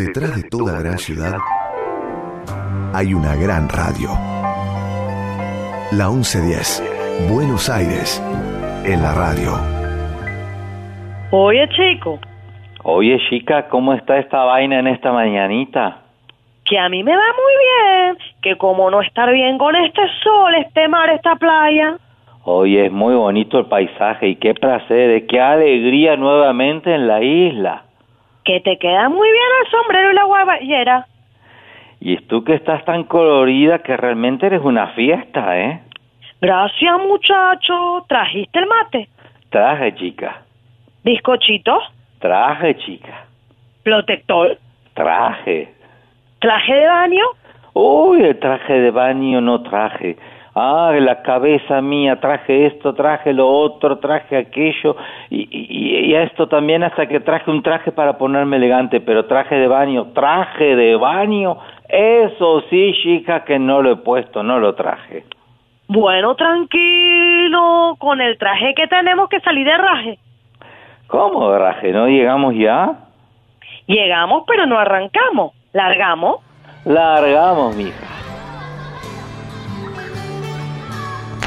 Detrás de toda gran ciudad hay una gran radio. La 1110, Buenos Aires, en la radio. Oye, chico, Oye, chica, ¿cómo está esta vaina en esta mañanita? que a mí me va muy bien, que como no estar bien con este sol, este mar, esta playa. Oye, es muy bonito el paisaje y qué placer, qué alegría nuevamente en la isla. Que te queda muy bien el sombrero y la guayera. Y tú que estás tan colorida que realmente eres una fiesta, ¿eh? Gracias, muchacho. ¿Trajiste el mate? Traje, chica. ¿Bizcochito? Traje, chica. ¿Protector? Traje. ¿Traje de baño? Uy, el traje de baño no traje. Ah, la cabeza mía, traje esto, traje lo otro, traje aquello, y, y, y esto también hasta que traje un traje para ponerme elegante, pero traje de baño, traje de baño, eso sí, chica, que no lo he puesto, no lo traje. Bueno, tranquilo, con el traje que tenemos que salir de raje. ¿Cómo, raje? ¿No llegamos ya? Llegamos, pero no arrancamos. ¿Largamos? Largamos, mija.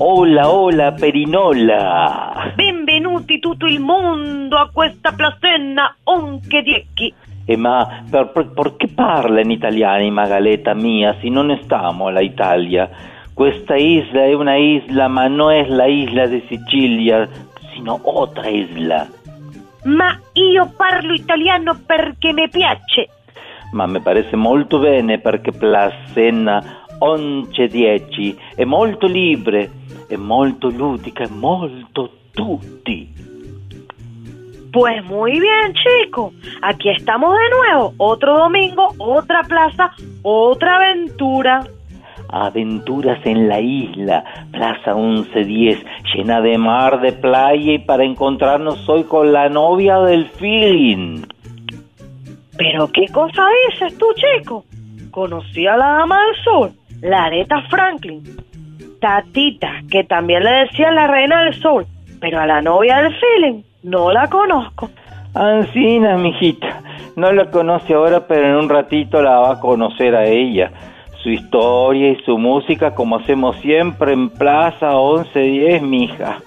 Hola, hola, Perinola. Benvenuti tutto il mondo a questa placena onche diecchi. Eh, ma per, per, perché parla in italiano, Magaleta mia, se non stiamo alla Italia? Questa isla è una isla, ma non è la isla di Sicilia, sino otra isla. Ma io parlo italiano perché mi piace. Ma mi parece molto bene perché Placena 11-10 è molto libre, è molto ludica, è molto tutti. Pues muy bien, chicos. Aquí estamos de nuevo. Otro domingo, otra plaza, otra aventura. Aventuras en la isla, Plaza 1110, llena de mar, de playa y para encontrarnos hoy con la novia del feeling. Pero qué cosa dices tú, chico. Conocí a la dama del sol, la Aretha Franklin. Tatita, que también le decían la reina del sol, pero a la novia del feeling no la conozco. Ancina, mijita, no la conoce ahora, pero en un ratito la va a conocer a ella. Su historia y su música, como hacemos siempre en Plaza 1110, mija.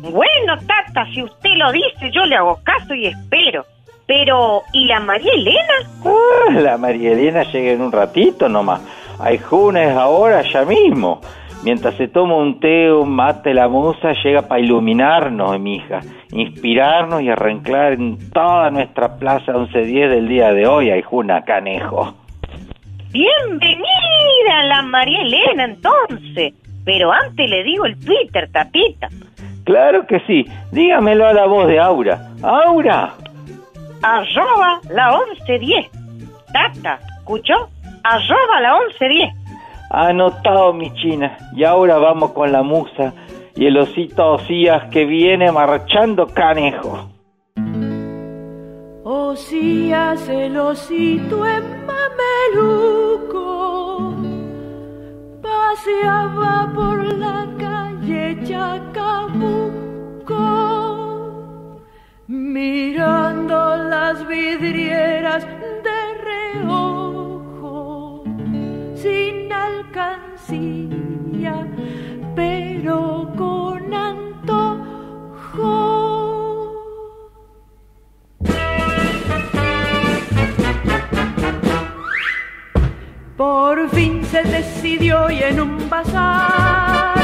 Bueno, Tata, si usted lo dice, yo le hago caso y espero. Pero, ¿y la María Elena? Ah, la María Elena llega en un ratito nomás. Hay junes ahora, ya mismo. Mientras se toma un té, un mate, la musa llega para iluminarnos, mija, inspirarnos y arrancar en toda nuestra plaza 1110 del día de hoy, hay juna canejo. Bienvenida la María Elena, entonces. Pero antes le digo el Twitter, Tatita. Claro que sí, dígamelo a la voz de Aura. ¡Aura! Arroba la 1110. Tata, ¿escuchó? Arroba la 1110. Anotado, mi china. Y ahora vamos con la musa y el osito Osías que viene marchando canejo. Osías el osito en mameluco paseaba por la calle Chacabuco mirando las vidrieras de reojo sin alcancía pero con antojo Por fin se decidió y en un bazar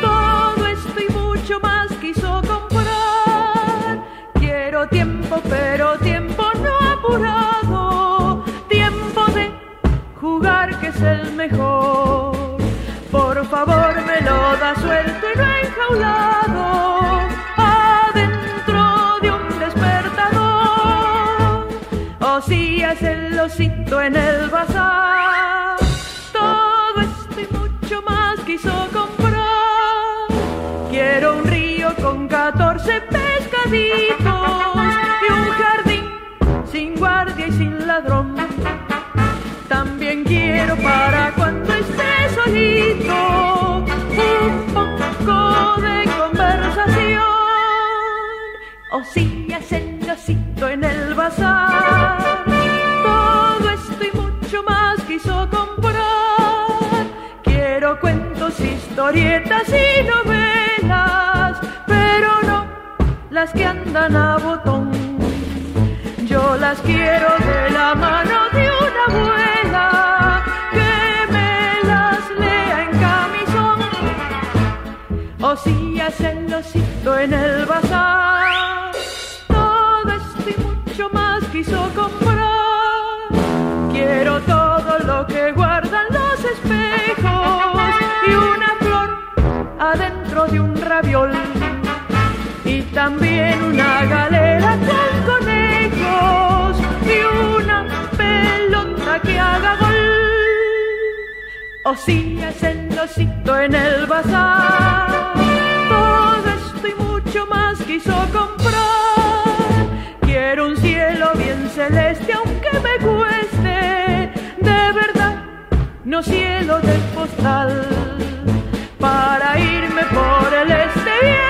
todo esto y mucho más quiso comprar. Quiero tiempo, pero tiempo el mejor. Por favor me lo da suelto y no enjaulado. Adentro de un despertador. O si es el osito en el bazar. Todo esto y mucho más quiso comprar. Quiero un río con 14 pescaditos También quiero para cuando esté solito un poco de conversación. O si hacen osito en el bazar. Todo esto y mucho más quiso comprar. Quiero cuentos, historietas y novelas, pero no las que andan a botón. Yo las quiero de la mano de una abuela Si hacen osito en el bazar. Todo esto y mucho más quiso comprar. Quiero todo lo que guardan los espejos y una flor adentro de un raviol. Y también una galera con conejos y una pelota que haga gol. O si es el osito en el bazar. Y mucho más quiso comprar. Quiero un cielo bien celeste aunque me cueste. De verdad, no cielo del postal. Para irme por el este y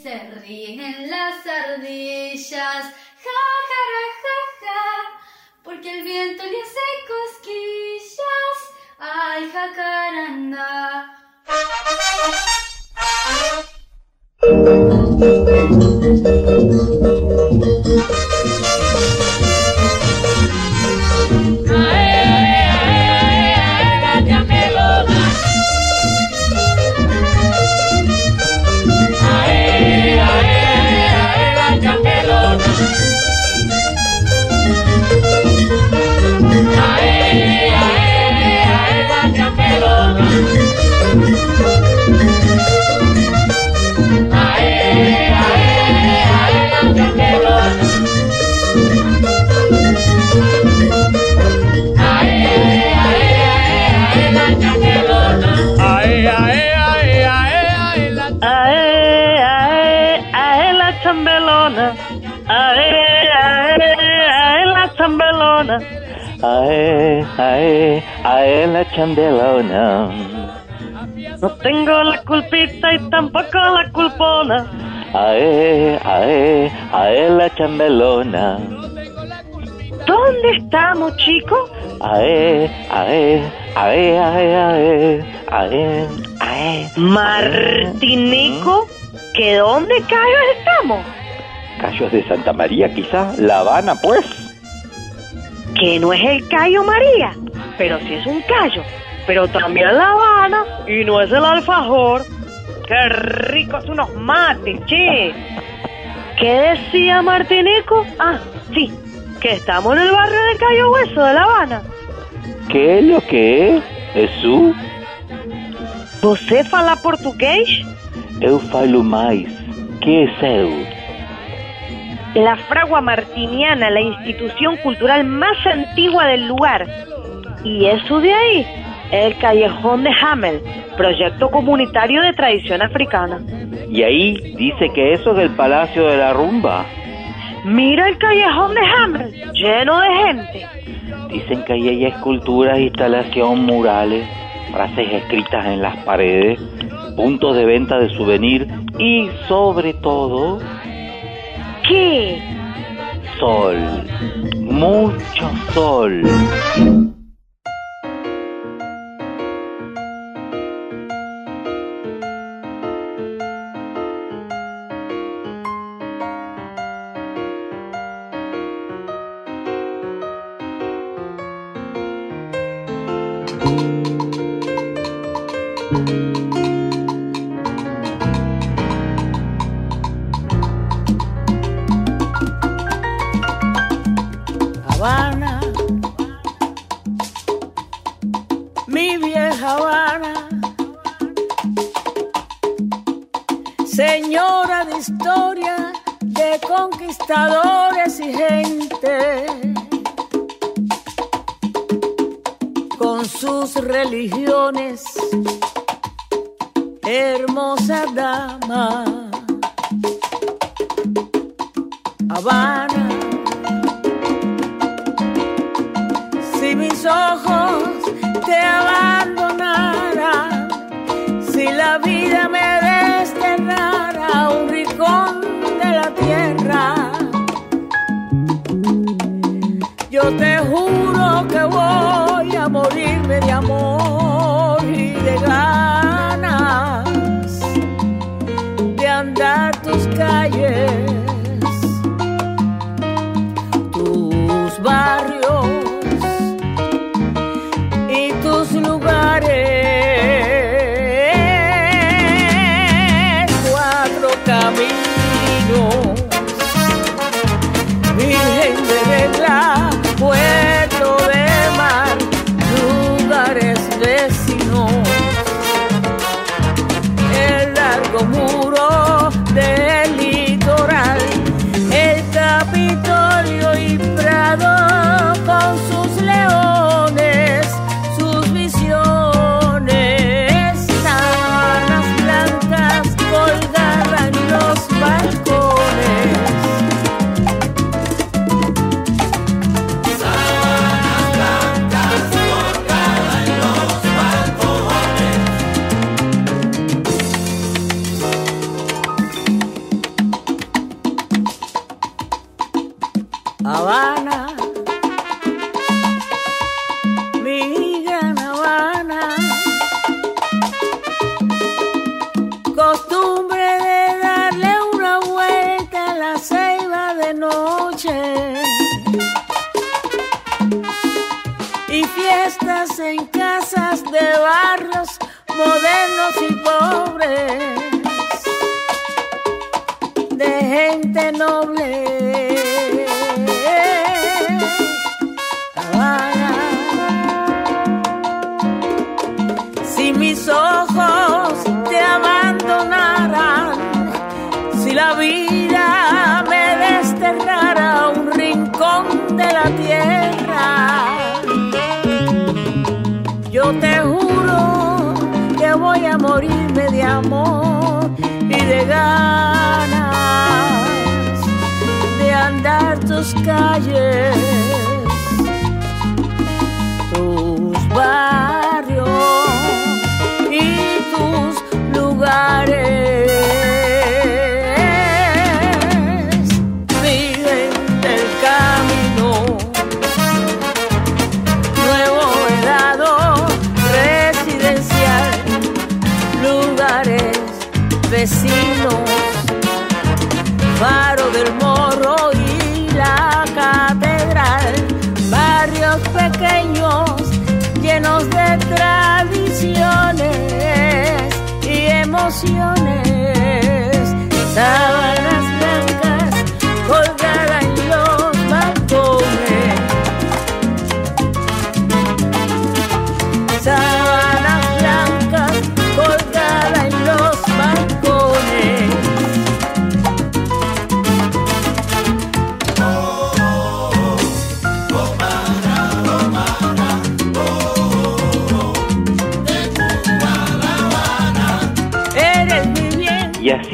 Estamos, chicos? Ae, ae, ae, ae, ae, ae, ae. Martinico, ¿que dónde callos estamos? Callos de Santa María, quizá. La Habana, pues. Que no es el Cayo María, pero sí es un callo. Pero también La Habana y no es el alfajor. ¡Qué ricos unos mates, che! ¿Qué decía Martinico? Ah, sí, que estamos en el barrio de Cayo Hueso de La Habana. ¿Qué es lo que es? ¿Jesús? ¿Você fala portugués? Eu falo mais. ¿Qué es eu? La Fragua Martiniana, la institución cultural más antigua del lugar. Y eso de ahí, el Callejón de Hamel, proyecto comunitario de tradición africana. Y ahí dice que eso es el Palacio de la Rumba. Mira el callejón de Hamlet, lleno de gente. Dicen que ahí hay esculturas, instalación, murales, frases escritas en las paredes, puntos de venta de souvenir y sobre todo... ¿Qué? Sol, mucho sol. de historia, de conquistadores y gente. Con sus religiones, hermosa dama. Habana, si mis ojos te abandonaran, si la vida me te juro que voy a morirme de amor.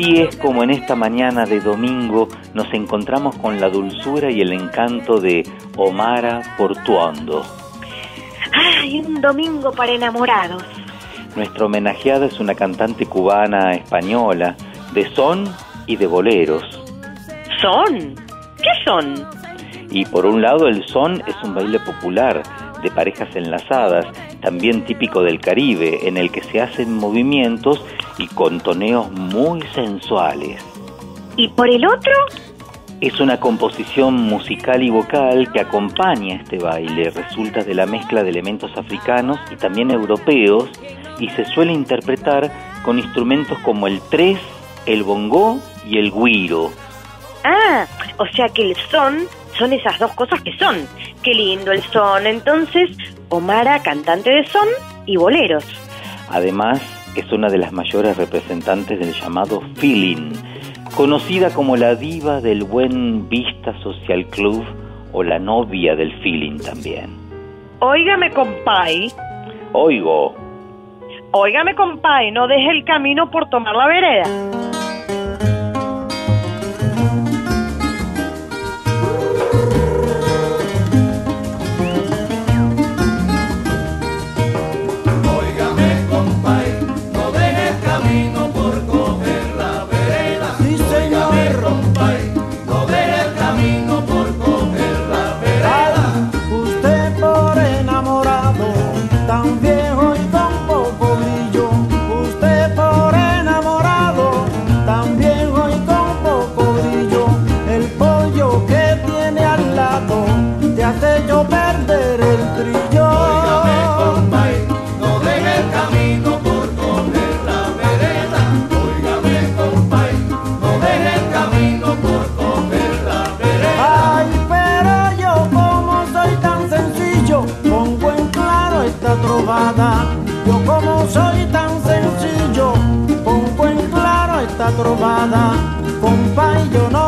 Así es como en esta mañana de domingo nos encontramos con la dulzura y el encanto de Omara Portuondo. ¡Ay, un domingo para enamorados! Nuestra homenajeada es una cantante cubana española de son y de boleros. ¿Son? ¿Qué son? Y por un lado el son es un baile popular de parejas enlazadas, también típico del Caribe, en el que se hacen movimientos y con toneos muy sensuales. ¿Y por el otro? Es una composición musical y vocal que acompaña este baile, resulta de la mezcla de elementos africanos y también europeos y se suele interpretar con instrumentos como el tres, el bongó y el guiro. Ah, o sea que el son son esas dos cosas que son. Qué lindo el son. Entonces, Omara, cantante de son y boleros. Además, es una de las mayores representantes del llamado feeling, conocida como la diva del buen Vista Social Club o la novia del feeling también. Óigame, compay. Oigo, Óigame, compay, no deje el camino por tomar la vereda. Compay, yo no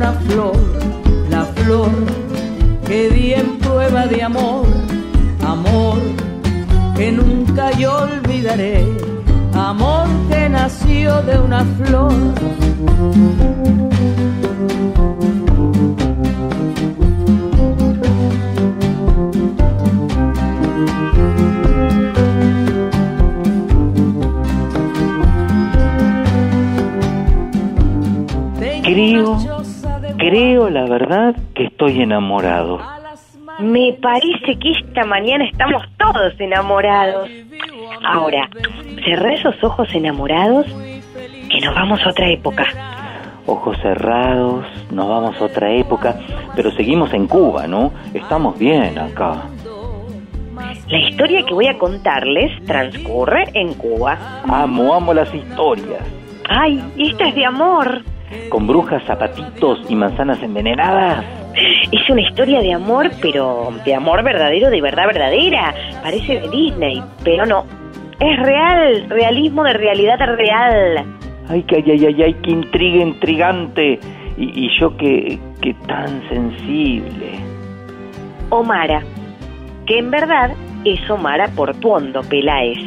una flor, la flor que di en prueba de amor, amor que nunca yo olvidaré, amor que nació de una flor. Creo, creo la verdad que estoy enamorado. Me parece que esta mañana estamos todos enamorados. Ahora, cerré esos ojos enamorados que nos vamos a otra época. Ojos cerrados, nos vamos a otra época, pero seguimos en Cuba, ¿no? Estamos bien acá. La historia que voy a contarles transcurre en Cuba. Amo, amo las historias. Ay, esta es de amor. Con brujas, zapatitos y manzanas envenenadas. Es una historia de amor, pero de amor verdadero, de verdad verdadera. Parece de Disney, pero no. Es real, realismo de realidad real. Ay, que ay, ay, ay, ay, qué intriga intrigante. Y, y yo que, que tan sensible. Omara, que en verdad es Omara Portuondo Peláez.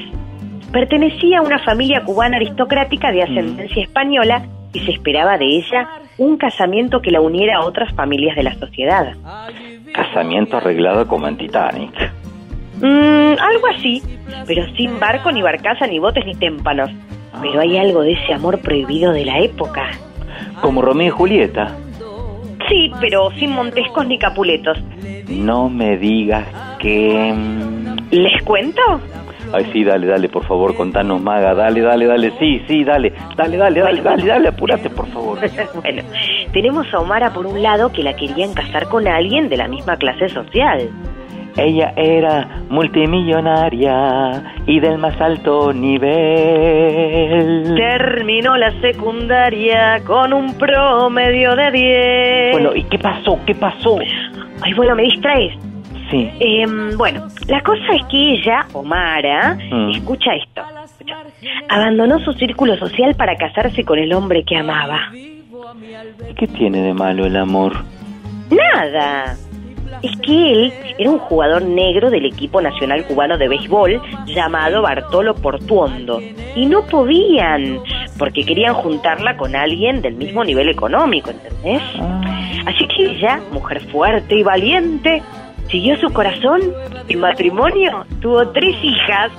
Pertenecía a una familia cubana aristocrática de ascendencia española y se esperaba de ella un casamiento que la uniera a otras familias de la sociedad. Casamiento arreglado como en Titanic. Mm, algo así, pero sin barco, ni barcaza, ni botes, ni témpanos. Pero hay algo de ese amor prohibido de la época. Como Romeo y Julieta. Sí, pero sin montescos ni capuletos. No me digas que... mm, ¿Les cuento? Ay, sí, dale, dale, por favor, contanos, maga. Dale, dale, dale, sí, sí, dale. Dale, dale, dale, dale, dale, apúrate, por favor. bueno, tenemos a Omara por un lado que la querían casar con alguien de la misma clase social. Ella era multimillonaria y del más alto nivel. Terminó la secundaria con un promedio de 10. Bueno, ¿y qué pasó? ¿Qué pasó? Ay, bueno, me distraes. Sí. Em, bueno, la cosa es que ella, Omara, Mm. escucha esto. escucha, abandonó su círculo social para casarse con el hombre que amaba. ¿Y qué tiene de malo el amor? Nada. Es que él era un jugador negro del equipo nacional cubano de béisbol llamado Bartolo Portuondo. Y no podían, porque querían juntarla con alguien del mismo nivel económico, ¿entendés? Así que ella, mujer fuerte y valiente, Siguió su corazón y matrimonio tuvo tres hijas.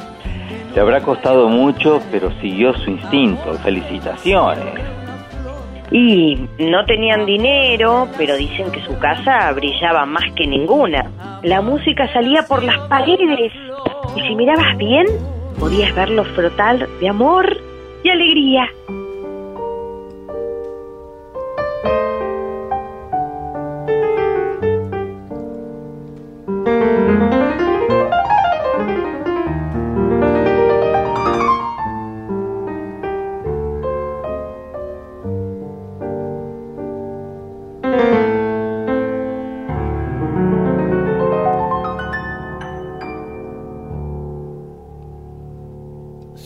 Le habrá costado mucho, pero siguió su instinto. Felicitaciones. Y no tenían dinero, pero dicen que su casa brillaba más que ninguna. La música salía por las paredes y si mirabas bien, podías verlo frotar de amor y alegría.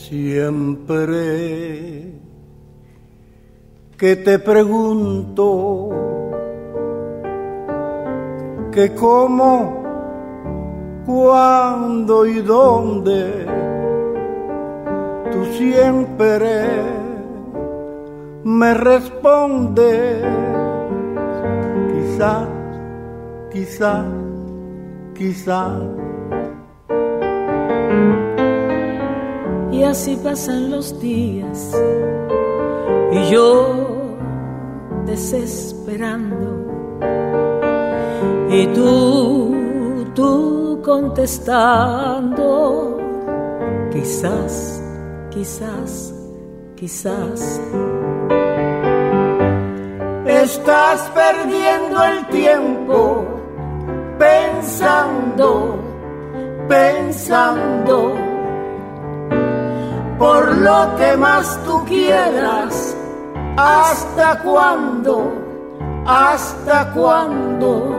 Siempre que te pregunto que cómo, cuándo y dónde, tú siempre me respondes, quizás, quizás, quizás. Y así pasan los días y yo desesperando y tú, tú contestando, quizás, quizás, quizás. Estás perdiendo el tiempo pensando, pensando por lo que más tú quieras. ¿Hasta cuándo? ¿Hasta cuándo?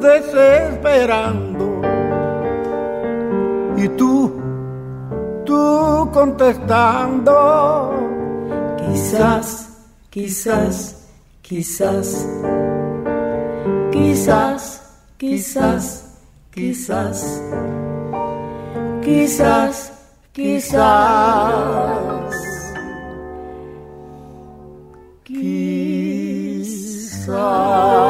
desesperando. Y tú, tú contestando. Quizás, quizás, quizás, quizás, quizás, quizás, quizás, quizás. quizás.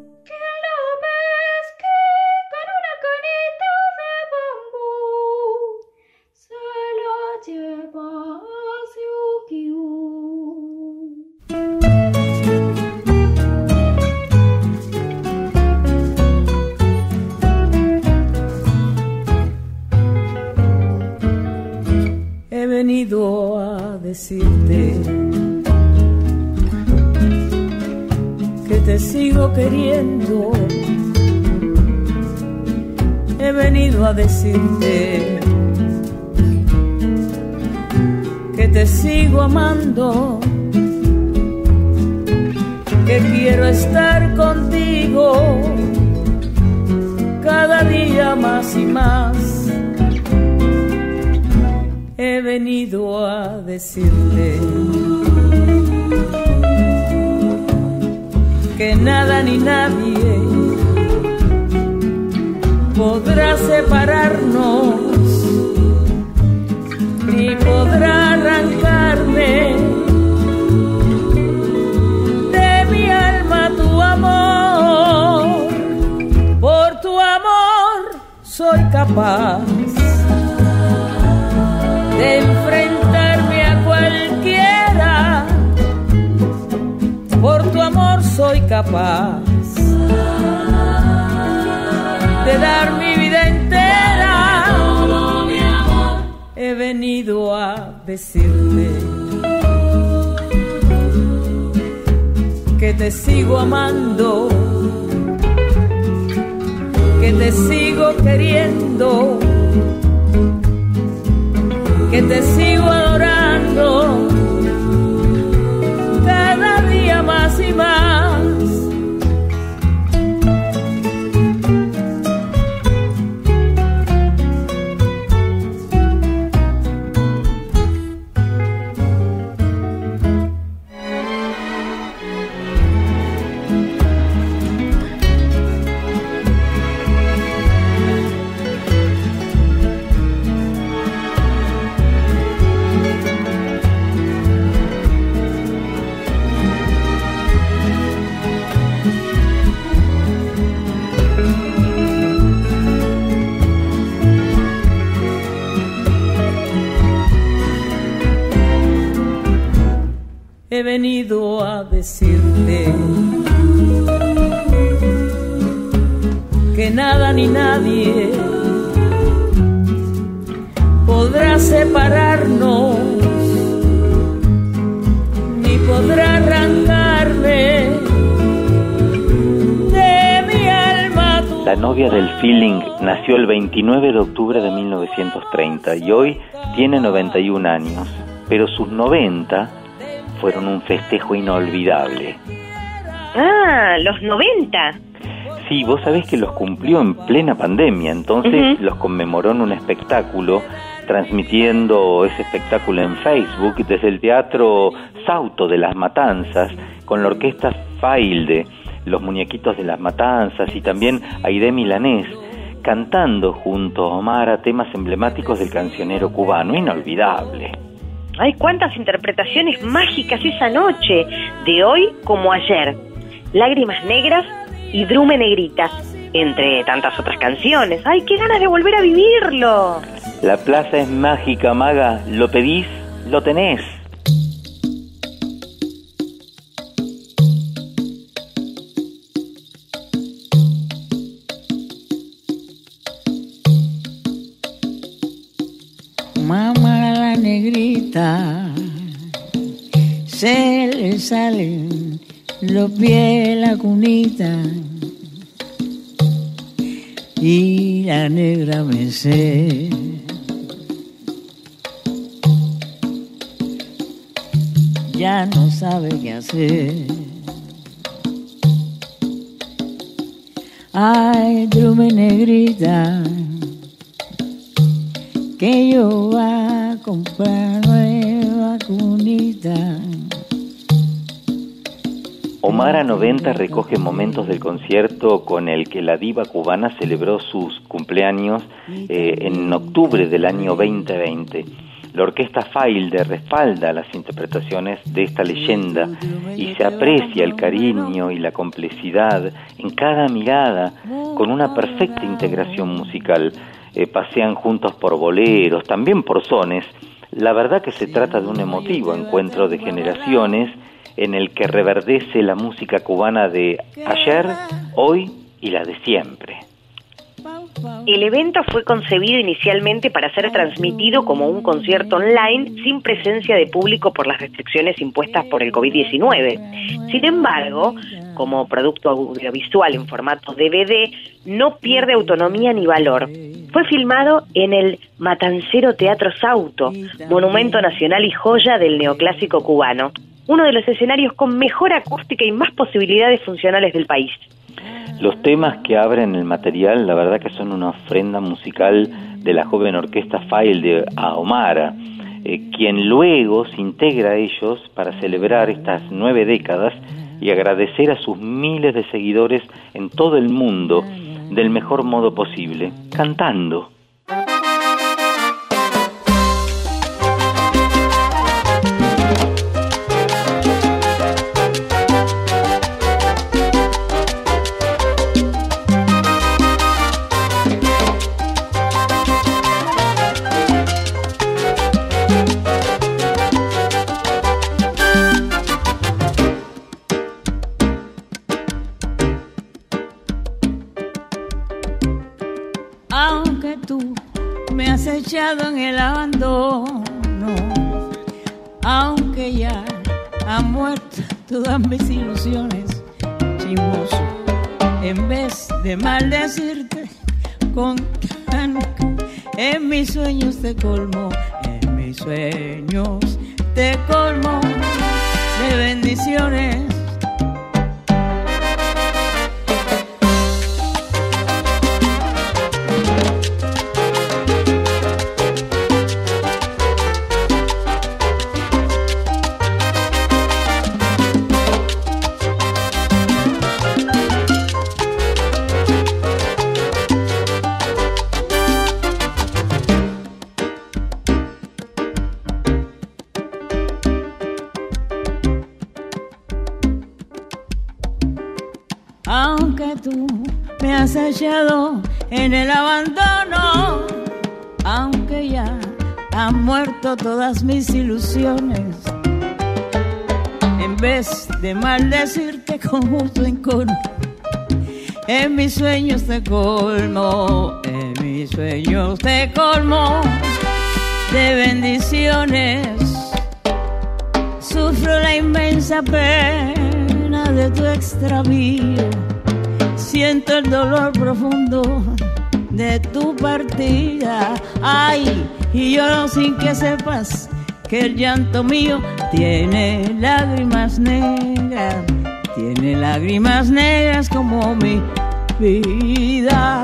Decirte que te sigo amando, que quiero estar contigo cada día más y más. He venido a decirte que nada ni nadie podrá separarnos ni podrá arrancarme de mi alma tu amor. Por tu amor soy capaz de enfrentarme a cualquiera. Por tu amor soy capaz de dar venido a decirte que te sigo amando, que te sigo queriendo, que te sigo adorando cada día más y más. Nació el 29 de octubre de 1930 y hoy tiene 91 años, pero sus 90 fueron un festejo inolvidable. Ah, los 90. Sí, vos sabés que los cumplió en plena pandemia, entonces los conmemoró en un espectáculo, transmitiendo ese espectáculo en Facebook desde el Teatro Sauto de las Matanzas, con la orquesta Failde, los muñequitos de las Matanzas y también Aide Milanés, cantando junto a Omar a temas emblemáticos del cancionero cubano, inolvidable. Ay, cuántas interpretaciones mágicas esa noche, de hoy como ayer. Lágrimas negras y Drume Negrita, entre tantas otras canciones. Ay, qué ganas de volver a vivirlo. La plaza es mágica, maga, lo pedís, lo tenés. Salen los pies la cunita y la negra me sé. Ya no sabe qué hacer. Ay, drume negrita, que yo va a comprar nueva cunita. Omar a 90 recoge momentos del concierto con el que la diva cubana celebró sus cumpleaños eh, en octubre del año 2020. La orquesta Failde respalda las interpretaciones de esta leyenda y se aprecia el cariño y la complicidad en cada mirada con una perfecta integración musical. Eh, pasean juntos por boleros, también por sones. La verdad que se trata de un emotivo encuentro de generaciones en el que reverdece la música cubana de ayer, hoy y la de siempre. El evento fue concebido inicialmente para ser transmitido como un concierto online sin presencia de público por las restricciones impuestas por el COVID-19. Sin embargo, como producto audiovisual en formato DVD, no pierde autonomía ni valor. Fue filmado en el Matancero Teatro Sauto, monumento nacional y joya del neoclásico cubano, uno de los escenarios con mejor acústica y más posibilidades funcionales del país. Los temas que abren el material, la verdad que son una ofrenda musical de la joven orquesta File de Ahomara, eh, quien luego se integra a ellos para celebrar estas nueve décadas y agradecer a sus miles de seguidores en todo el mundo del mejor modo posible, cantando. Todas mis ilusiones, chismoso, en vez de maldecirte con en mis sueños te colmo, en mis sueños te colmo de bendiciones. Aunque ya han muerto todas mis ilusiones, en vez de maldecirte con justo encono, en mis sueños te colmo, en mis sueños te colmo de bendiciones. Sufro la inmensa pena de tu extravío. Siento el dolor profundo de tu partida. Ay, y lloro sin que sepas que el llanto mío tiene lágrimas negras. Tiene lágrimas negras como mi vida.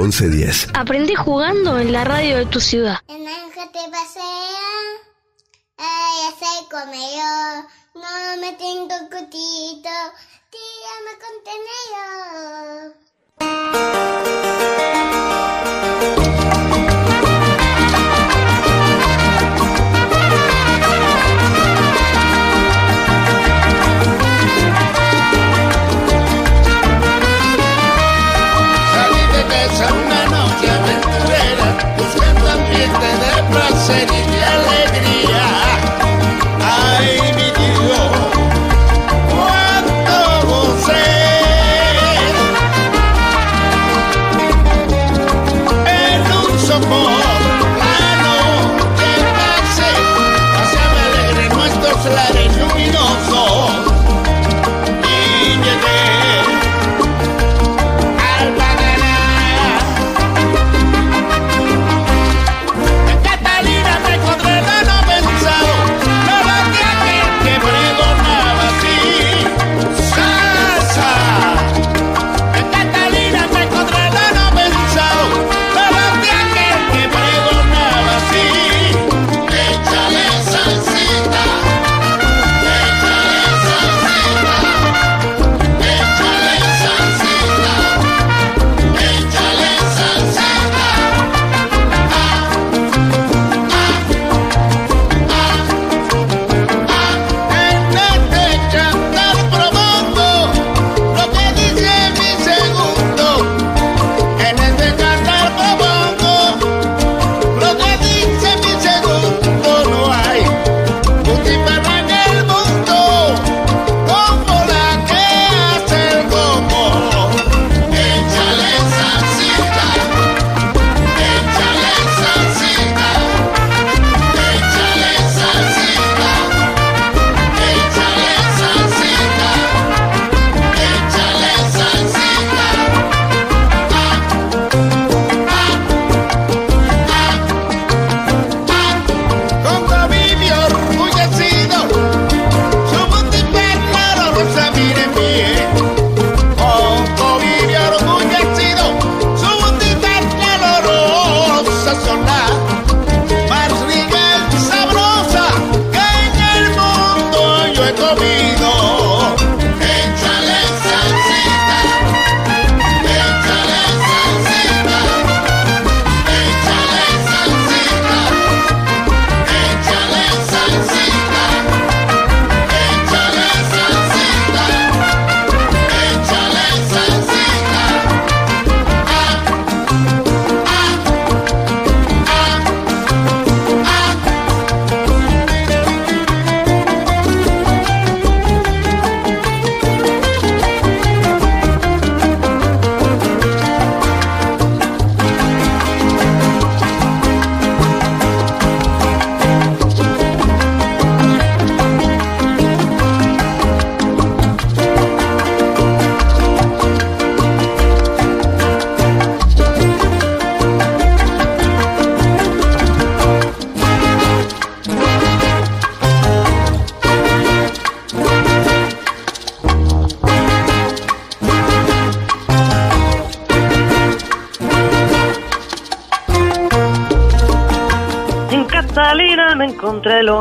1110. Aprendí jugando en la radio de tu ciudad.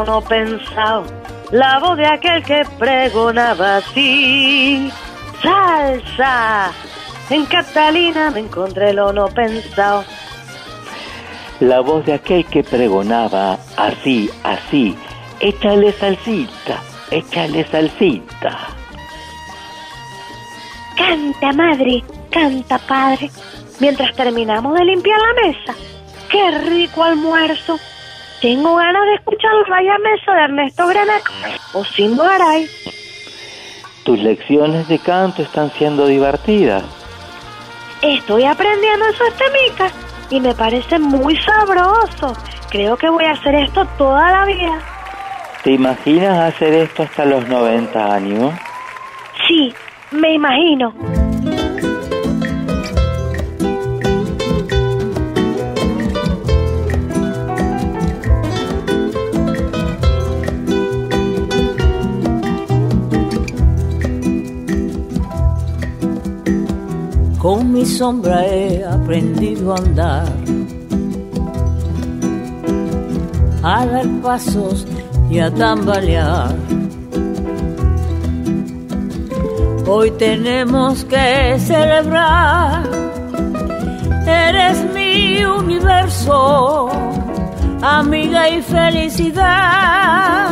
No pensado, la voz de aquel que pregonaba así. Salsa. En Catalina me encontré lo no pensado, la voz de aquel que pregonaba así, así, échale salsita, échale salsita. Canta, madre, canta, padre. Mientras terminamos de limpiar la mesa. ¡Qué rico almuerzo! Tengo ganas de Vaya Mesa de Ernesto Grenet o Simbo Garay. Tus lecciones de canto están siendo divertidas. Estoy aprendiendo esos temicas y me parece muy sabroso. Creo que voy a hacer esto toda la vida. ¿Te imaginas hacer esto hasta los 90 años? Sí, me imagino. Con mi sombra he aprendido a andar, a dar pasos y a tambalear. Hoy tenemos que celebrar, eres mi universo, amiga y felicidad.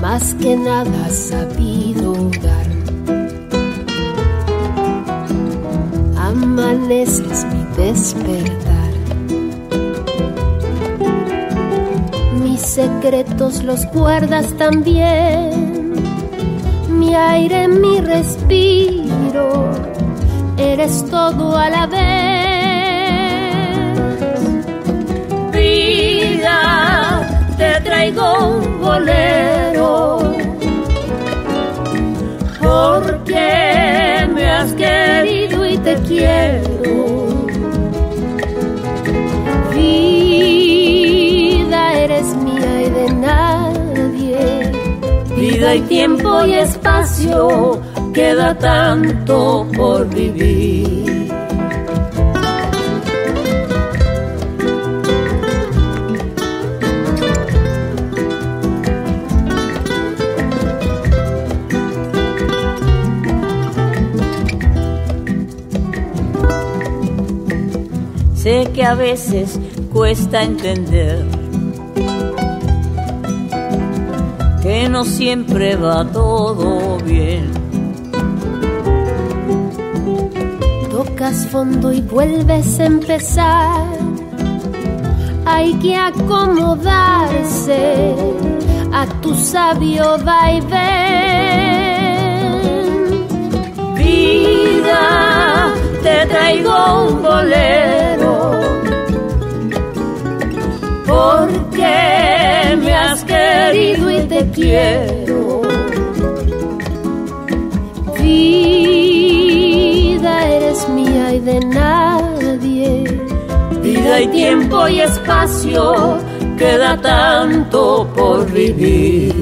Más que nada sabido dar. Amaneces mi despertar. Mis secretos los guardas también. Mi aire, mi respiro. Eres todo a la vez. Vida, te traigo un bolero. Porque me has querido te quiero. Vida, eres mía y de nadie. Vida y tiempo y espacio, queda tanto por vivir. Sé que a veces cuesta entender que no siempre va todo bien. Tocas fondo y vuelves a empezar. Hay que acomodarse a tu sabio vaivén. Vida, te traigo un bolero. Porque me has querido y te quiero. Vida, eres mía y de nadie. Vida y tiempo y espacio, queda tanto por vivir.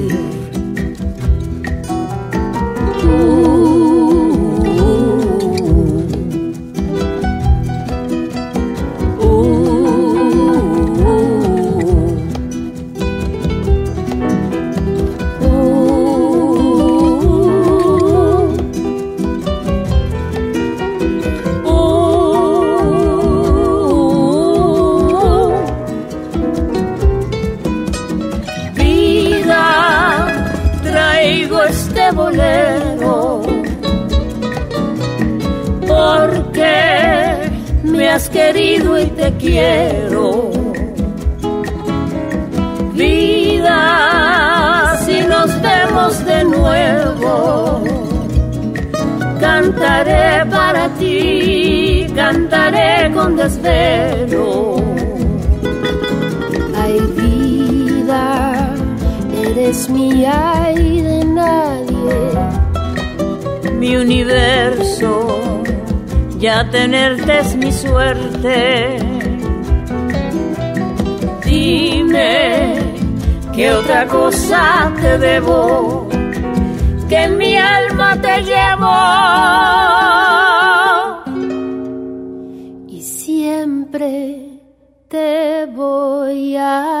Eres mía y de nadie. mi universo, ya tenerte es mi suerte. Dime qué otra cosa te debo, que en mi alma te llevo. Y siempre te voy a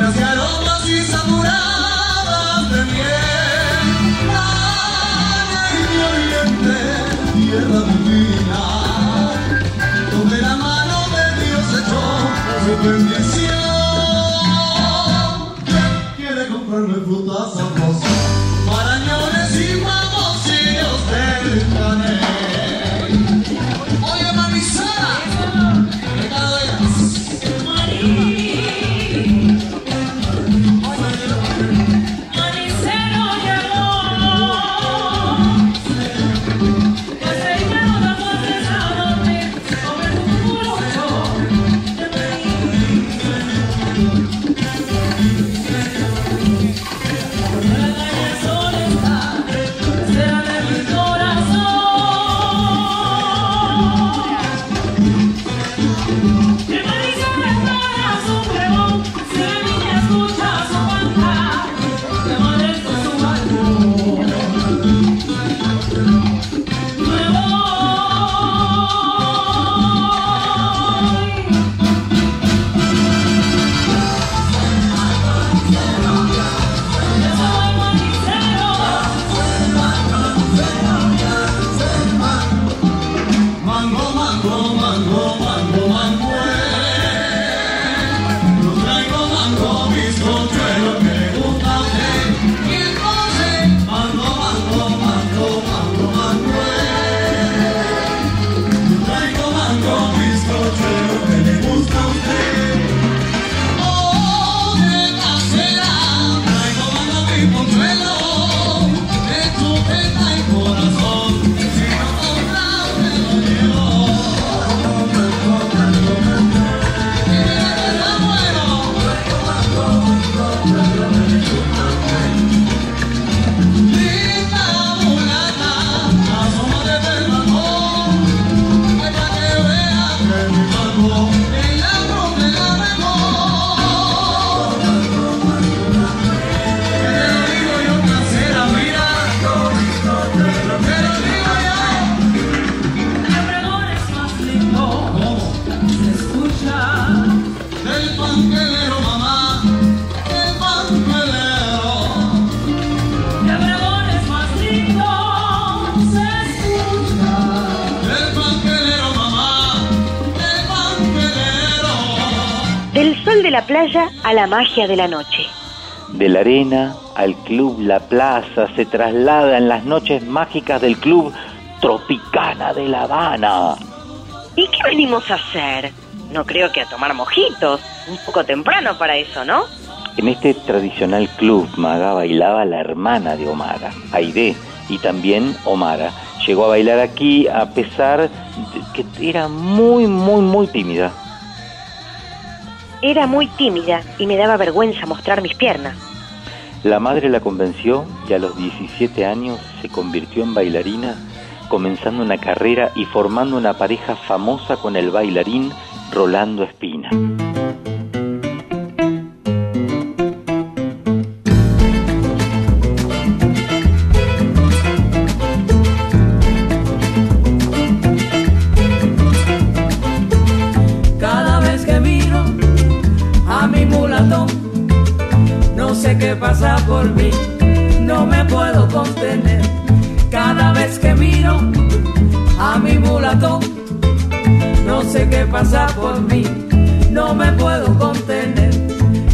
Llenas de aromas y saturadas de miel. A Medio Oriente, tierra divina, donde la mano de Dios echó su bendición. Quiere comprarme frutas a la magia de la noche. De la arena al club La Plaza se traslada en las noches mágicas del club Tropicana de La Habana. ¿Y qué venimos a hacer? No creo que a tomar mojitos. Un poco temprano para eso, ¿no? En este tradicional club Maga bailaba la hermana de Omara, Aide, y también Omara. Llegó a bailar aquí a pesar de que era muy, muy, muy tímida. Era muy tímida y me daba vergüenza mostrar mis piernas. La madre la convenció y a los 17 años se convirtió en bailarina, comenzando una carrera y formando una pareja famosa con el bailarín Rolando Espina. Pasa por mí, no me puedo contener. Cada vez que miro a mi mulatón, no sé qué pasa por mí, no me puedo contener.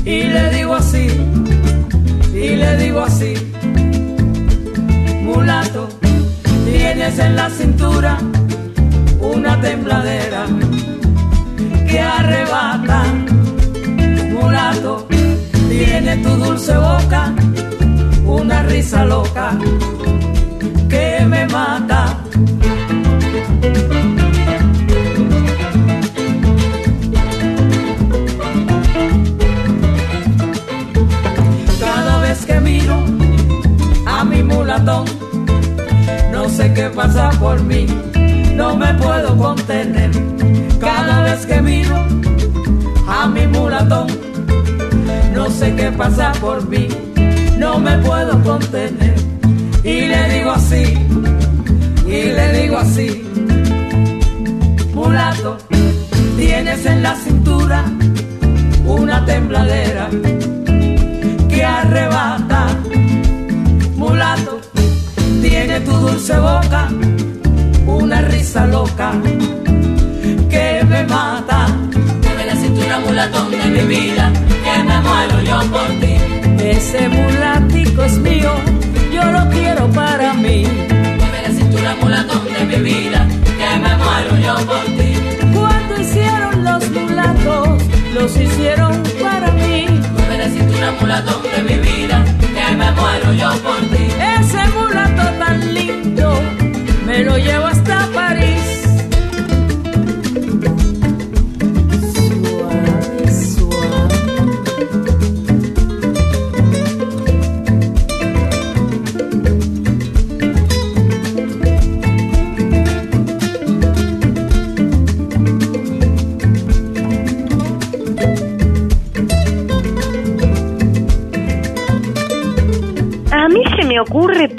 Y le digo así, y le digo así, mulato, tienes en la cintura una tembladera que arrebata, mulato, tiene tu dulce boca, una risa loca que me mata. Cada vez que miro a mi mulatón, no sé qué pasa por mí, no me puedo contener. Cada vez que miro a mi mulatón, no sé qué pasa por mí, no me puedo contener. Y le digo así, y le digo así, mulato, tienes en la cintura una tembladera que arrebata, mulato, tiene tu dulce boca una risa loca mulatón de mi vida, que me muero yo por ti. Ese mulatico es mío, yo lo quiero para mí. Mueve la cintura, mulatón de mi vida, que me muero yo por ti. Cuando hicieron los mulatos, los hicieron para mí. Mueve la cintura, mulatón de mi vida, que me muero yo por ti. Ese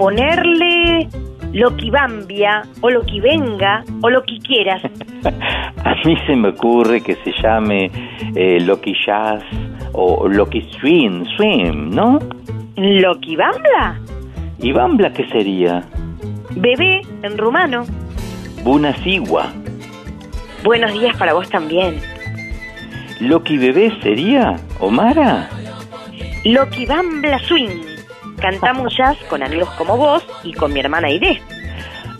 ponerle Loquibambia o Loquivenga o lo que quieras. A mí se me ocurre que se llame eh, Loki Jazz o Loki Swing, Swim, ¿no? ¿Loquibambla? ¿Y Bambla qué sería? Bebé en rumano. Buna Sigua. Buenos días para vos también. ¿Loki Bebé sería? ¿Omara? Loquibambla Swing. Cantamos jazz con amigos como vos y con mi hermana Aide.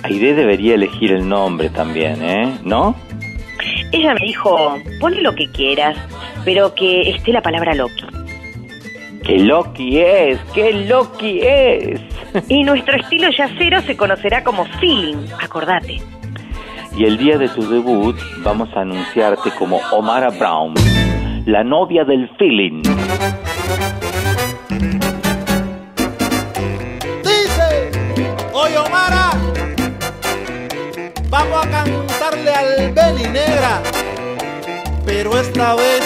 Aide debería elegir el nombre también, ¿eh? ¿No? Ella me dijo, ponle lo que quieras, pero que esté la palabra Loki. ¡Qué Loki es! ¡Qué Loki es! Y nuestro estilo yacero se conocerá como feeling, acordate. Y el día de tu debut vamos a anunciarte como Omara Brown, la novia del feeling. Vamos a cantarle al Beli Negra, pero esta vez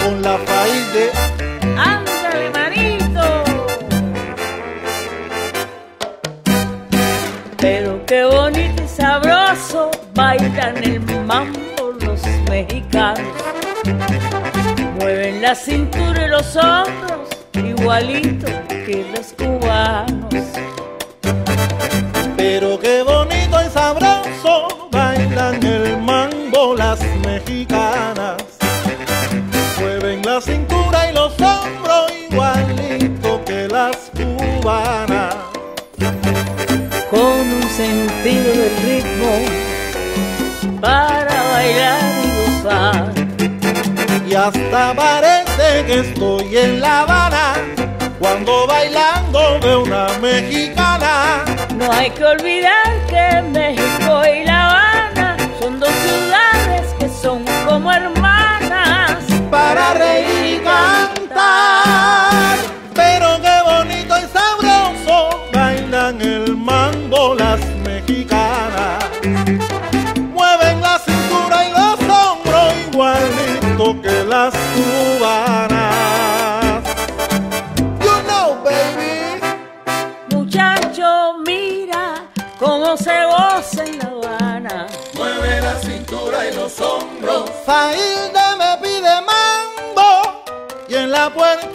con la fail de ¡Ándale, manito! Pero qué bonito y sabroso bailan el mambo los mexicanos. Mueven la cintura y los hombros igualito que los cubanos. Pero qué mexicanas. Mueven la cintura y los hombros igualito que las cubanas. Con un sentido de ritmo para bailar y gozar. Y hasta parece que estoy en La Habana cuando bailando de una mexicana. No hay que olvidar que México y La la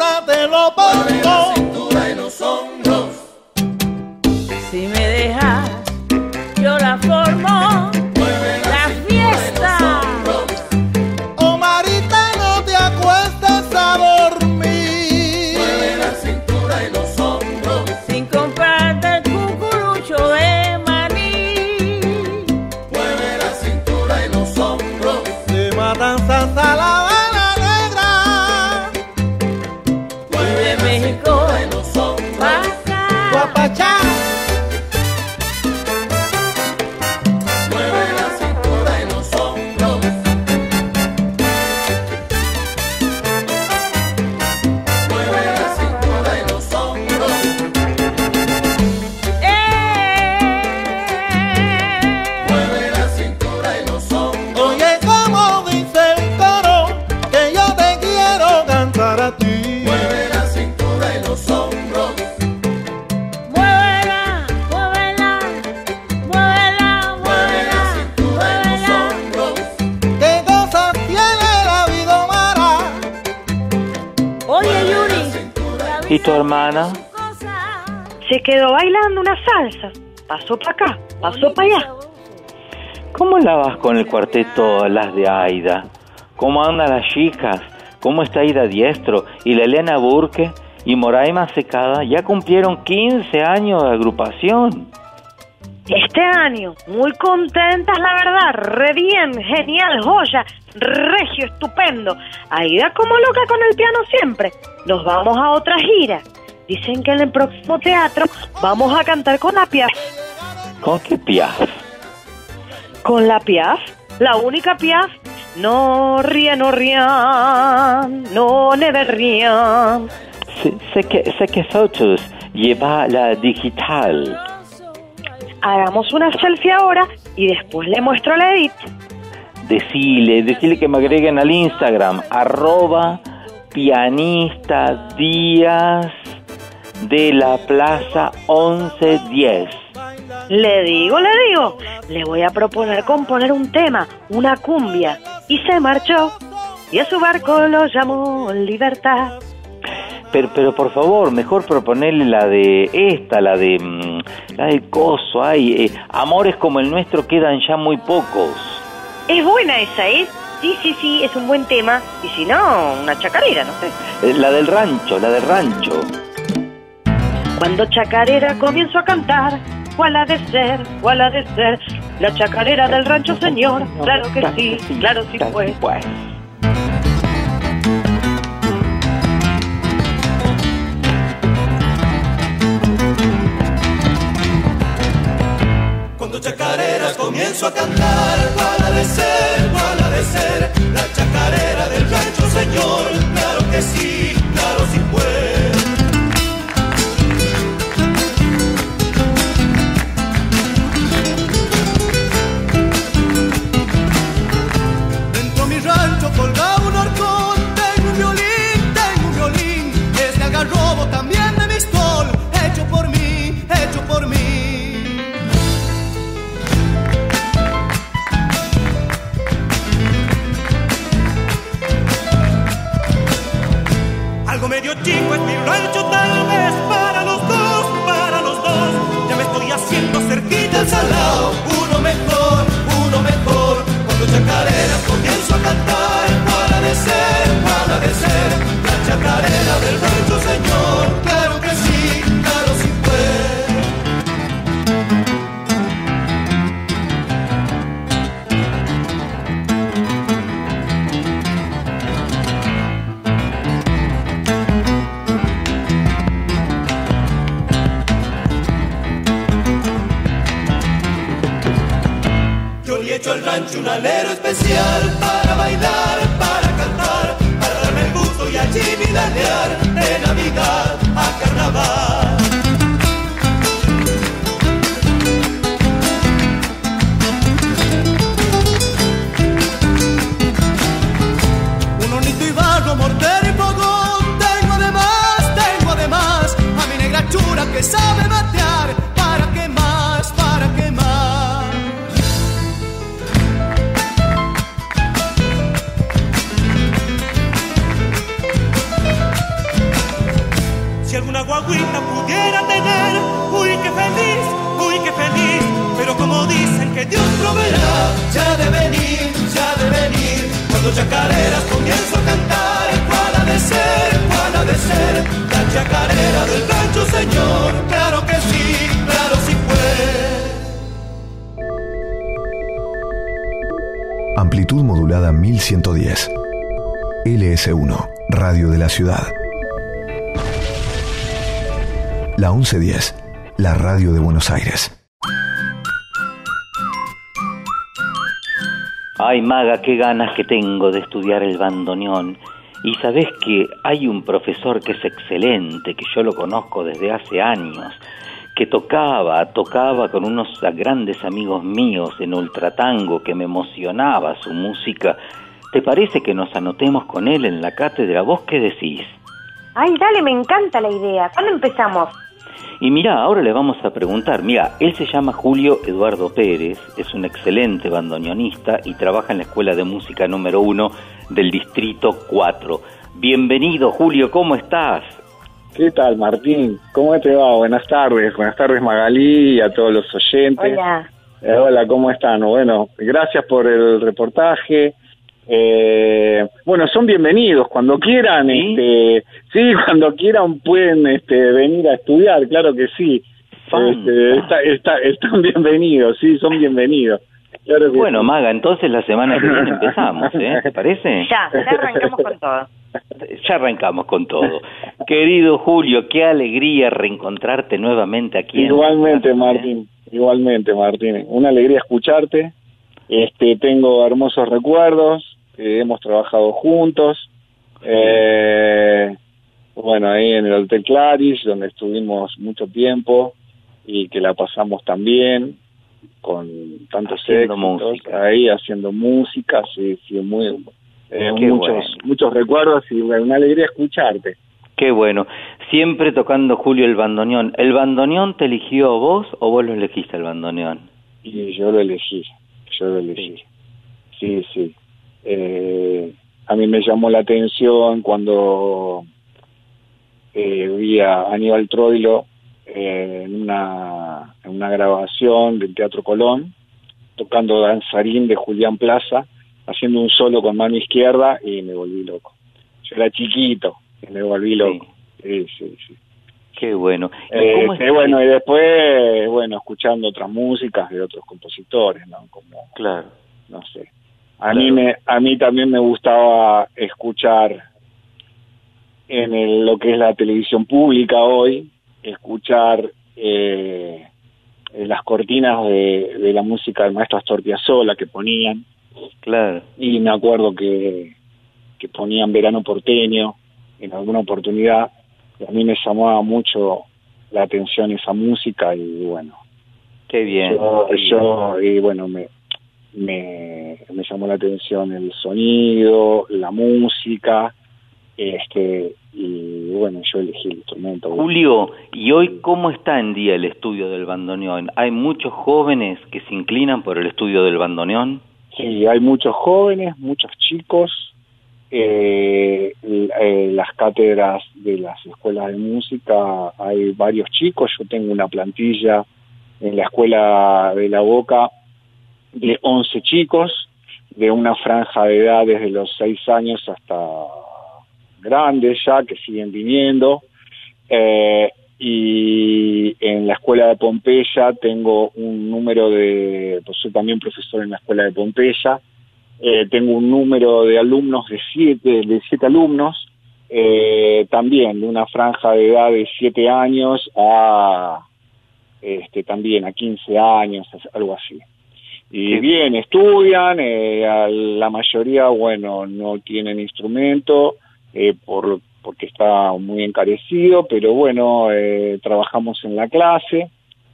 Pasó para acá, pasó para allá. ¿Cómo la vas con el cuarteto Las de Aida? ¿Cómo andan las chicas? ¿Cómo está Aida Diestro? ¿Y la Elena Burke? ¿Y Moraima Secada? Ya cumplieron 15 años de agrupación. Este año, muy contentas, la verdad. Re bien, genial, joya, regio, estupendo. Aida como loca con el piano siempre. Nos vamos a otra gira. Dicen que en el próximo teatro vamos a cantar con la Piaf. ¿Con qué piaf? ¿Con la Piaf? La única Piaf. No ría, no rían, no never rían. Sé, sé que, sé que lleva la digital. Hagamos una selfie ahora y después le muestro la edit. Decile, decile que me agreguen al Instagram, arroba pianista díaz de la plaza 1110. Le digo, le digo, le voy a proponer componer un tema, una cumbia. Y se marchó. Y a su barco lo llamó Libertad. Pero, pero por favor, mejor proponerle la de esta, la de mm, la del coso, ay, eh, amores como el nuestro quedan ya muy pocos. Es buena esa, ¿eh? Sí, sí, sí, es un buen tema. Y si no, una chacarera, no sé. Eh, La del rancho, la del rancho. Cuando chacarera comienzo a cantar, ¿cuál ha de ser? ¿Cuál ha de ser? La chacarera del rancho, señor. Claro que sí, claro sí fue. Cuando chacareras comienzo a cantar, ¿cuál ha de ser? ¿Cuál ha de ser? La chacarera del rancho, señor. Claro que sí, claro sí fue. Al rancho un alero especial para bailar, 1110. LS1, Radio de la Ciudad. La 1110, la radio de Buenos Aires. Ay, maga, qué ganas que tengo de estudiar el bandoneón. Y sabes que hay un profesor que es excelente, que yo lo conozco desde hace años, que tocaba, tocaba con unos grandes amigos míos en ultratango, que me emocionaba su música. ¿Te parece que nos anotemos con él en la cátedra? ¿Vos qué decís? Ay, dale, me encanta la idea. ¿Cuándo empezamos? Y mira, ahora le vamos a preguntar, mira, él se llama Julio Eduardo Pérez, es un excelente bandoneonista y trabaja en la Escuela de Música número uno del Distrito 4. Bienvenido, Julio, ¿cómo estás? ¿Qué tal, Martín? ¿Cómo te va? Buenas tardes. Buenas tardes, Magalí, y a todos los oyentes. Hola. Eh, hola, ¿cómo están? Bueno, gracias por el reportaje. Eh, bueno, son bienvenidos cuando quieran. Este, sí, cuando quieran pueden este, venir a estudiar, claro que sí. Este, está- está- están bienvenidos, sí, son bienvenidos. Claro que Bueno, sí. Maga, entonces la semana que viene empezamos, ¿eh? ¿Te parece? Ya, ya arrancamos con todo. Ya arrancamos con todo. Querido Julio, qué alegría reencontrarte nuevamente aquí. en- Igualmente, Martín, igualmente, Martín. Una alegría escucharte. Este, tengo hermosos recuerdos. Eh, hemos trabajado juntos. Eh, bueno, ahí en el Hotel Claris, donde estuvimos mucho tiempo y que la pasamos tan bien, con tantos Haciendo éxitos, música. ahí haciendo música, sí, sí, muy, eh, muchos, bueno. muchos recuerdos y una alegría escucharte. Qué bueno. Siempre tocando Julio el bandoneón. ¿El bandoneón te eligió vos o vos lo elegiste el bandoneón? Y yo lo elegí, yo lo elegí. Sí, sí. Eh, a mí me llamó la atención cuando eh, vi a Aníbal Troilo eh, en, una, en una grabación del Teatro Colón, tocando Danzarín de Julián Plaza, haciendo un solo con mano izquierda y me volví loco. Yo era chiquito y me volví loco. Sí, sí, sí. Qué bueno. ¿Y Eh, cómo bueno, y después, bueno, escuchando otras músicas de otros compositores, ¿no? Como, Claro. no sé. A mí me, a mí también me gustaba escuchar en el- lo que es la televisión pública hoy, escuchar eh, las cortinas de, de la música del maestro Astor Piazzolla que ponían. Claro. Y me acuerdo que, que ponían Verano Porteño en alguna oportunidad. Y a mí me llamaba mucho la atención esa música y bueno, Qué bien. yo, yo, y bueno, me, me, me llamó la atención el sonido, la música, este, y bueno, yo elegí el instrumento. Julio, ¿y hoy cómo está en día el estudio del bandoneón? ¿Hay muchos jóvenes que se inclinan por el estudio del bandoneón? Sí, hay muchos jóvenes, muchos chicos, eh, eh, las cátedras de las escuelas de música, hay varios chicos, yo tengo una plantilla en la escuela de la Boca de 11 chicos, de una franja de edad desde los 6 años hasta grandes ya, que siguen viniendo. Eh, y en la escuela de Pompeya tengo un número de, pues soy también profesor en la escuela de Pompeya, eh, tengo un número de alumnos de siete, de siete alumnos, eh, también de una franja de edad de siete años a este, también a 15 años, algo así. Y bien, estudian, eh, a la mayoría, bueno, no tienen instrumento eh, por, porque está muy encarecido, pero bueno, eh, trabajamos en la clase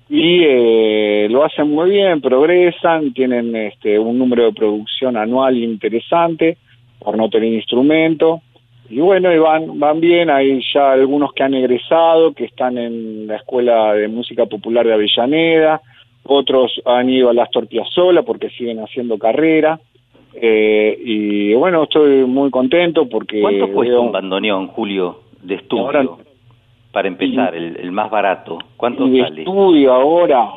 y eh, lo hacen muy bien, progresan, tienen este, un número de producción anual interesante por no tener instrumento. Y bueno, y van, van bien, hay ya algunos que han egresado, que están en la Escuela de Música Popular de Avellaneda, otros han ido a las Piazzolla porque siguen haciendo carrera. Eh, y bueno, estoy muy contento porque... ¿Cuánto cuesta veo- un bandoneón, Julio, de estudio? Ahora- para empezar, el, el más barato. ¿Cuánto y sale? estudio ahora.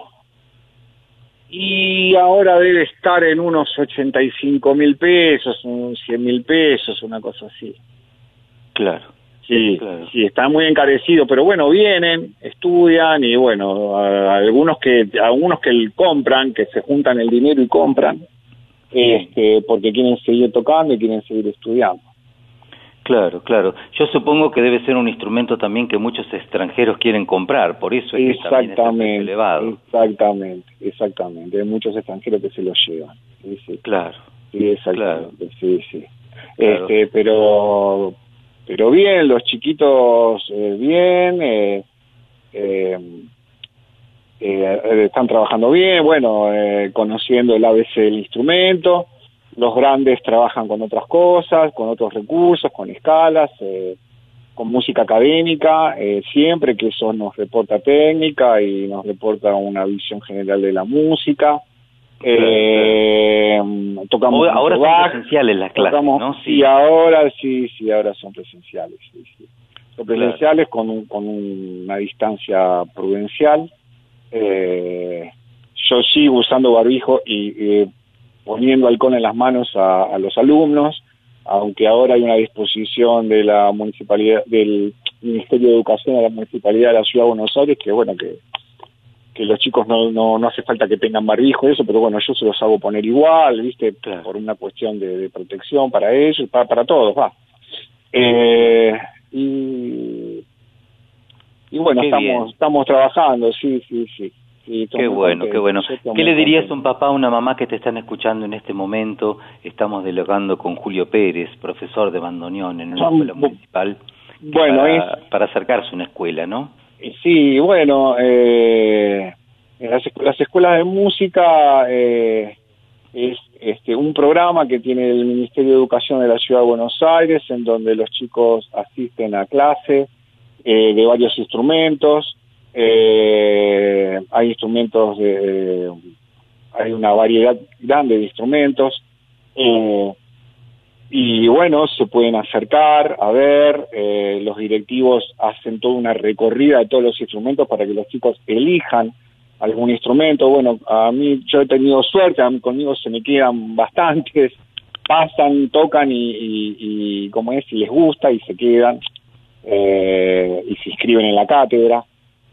Y ahora debe estar en unos 85 mil pesos, unos 100 mil pesos, una cosa así. Claro. Sí, sí, está muy encarecido, pero bueno, vienen, estudian y bueno, a- algunos que algunos que compran, que se juntan el dinero y compran, este, porque quieren seguir tocando y quieren seguir estudiando. Claro, claro. Yo supongo que debe ser un instrumento también que muchos extranjeros quieren comprar, por eso es que también está Exactamente, elevado. exactamente, exactamente. Hay muchos extranjeros que se lo llevan. Sí, sí. Claro. Sí, exactamente, sí, sí. Claro. Este, pero, pero bien, los chiquitos eh, bien, eh, eh, eh, están trabajando bien, bueno, conociendo el ABC del instrumento. Los grandes trabajan con otras cosas, con otros recursos, con escalas, con música académica, siempre que eso nos reporta técnica y nos reporta una visión general de la música. Eh, tocamos Ahora- son presenciales las clases, tocamos- ¿no? Sí, ahora sí, sí, ahora son presenciales. Sí, sí. Son presenciales con, un- con una distancia prudencial. Eh, yo sigo usando barbijo y eh, poniendo alcohol en las manos a, a los alumnos, aunque ahora hay una disposición de la municipalidad, del Ministerio de Educación de la Municipalidad de la Ciudad de Buenos Aires, que bueno, que, que los chicos no, no, no hace falta que tengan barbijo y eso, pero bueno, yo se los hago poner igual, viste, por una cuestión de, de protección para ellos para, para todos, va. Eh, y, y bueno, Qué estamos, bien. estamos trabajando, sí, sí, sí. sí Qué bueno, qué bueno. ¿Qué le dirías a un papá, a una mamá que te están escuchando en este momento? Estamos dialogando con Julio Pérez, profesor de bandoneón en una escuela municipal, Bueno, para, para acercarse a una escuela, ¿no? Sí, bueno, eh, las escuelas de música eh, es este, un programa que tiene el Ministerio de Educación de la Ciudad de Buenos Aires, en donde los chicos asisten a clase eh, de varios instrumentos. eh, hay instrumentos de, hay una variedad grande de instrumentos. eh, y bueno, se pueden acercar a ver, eh, los directivos hacen toda una recorrida de todos los instrumentos para que los chicos elijan algún instrumento. Bueno, a mí yo he tenido suerte, a mí conmigo se me quedan bastantes, pasan, tocan y, y, y como es, si les gusta y se quedan eh, y se inscriben en la cátedra.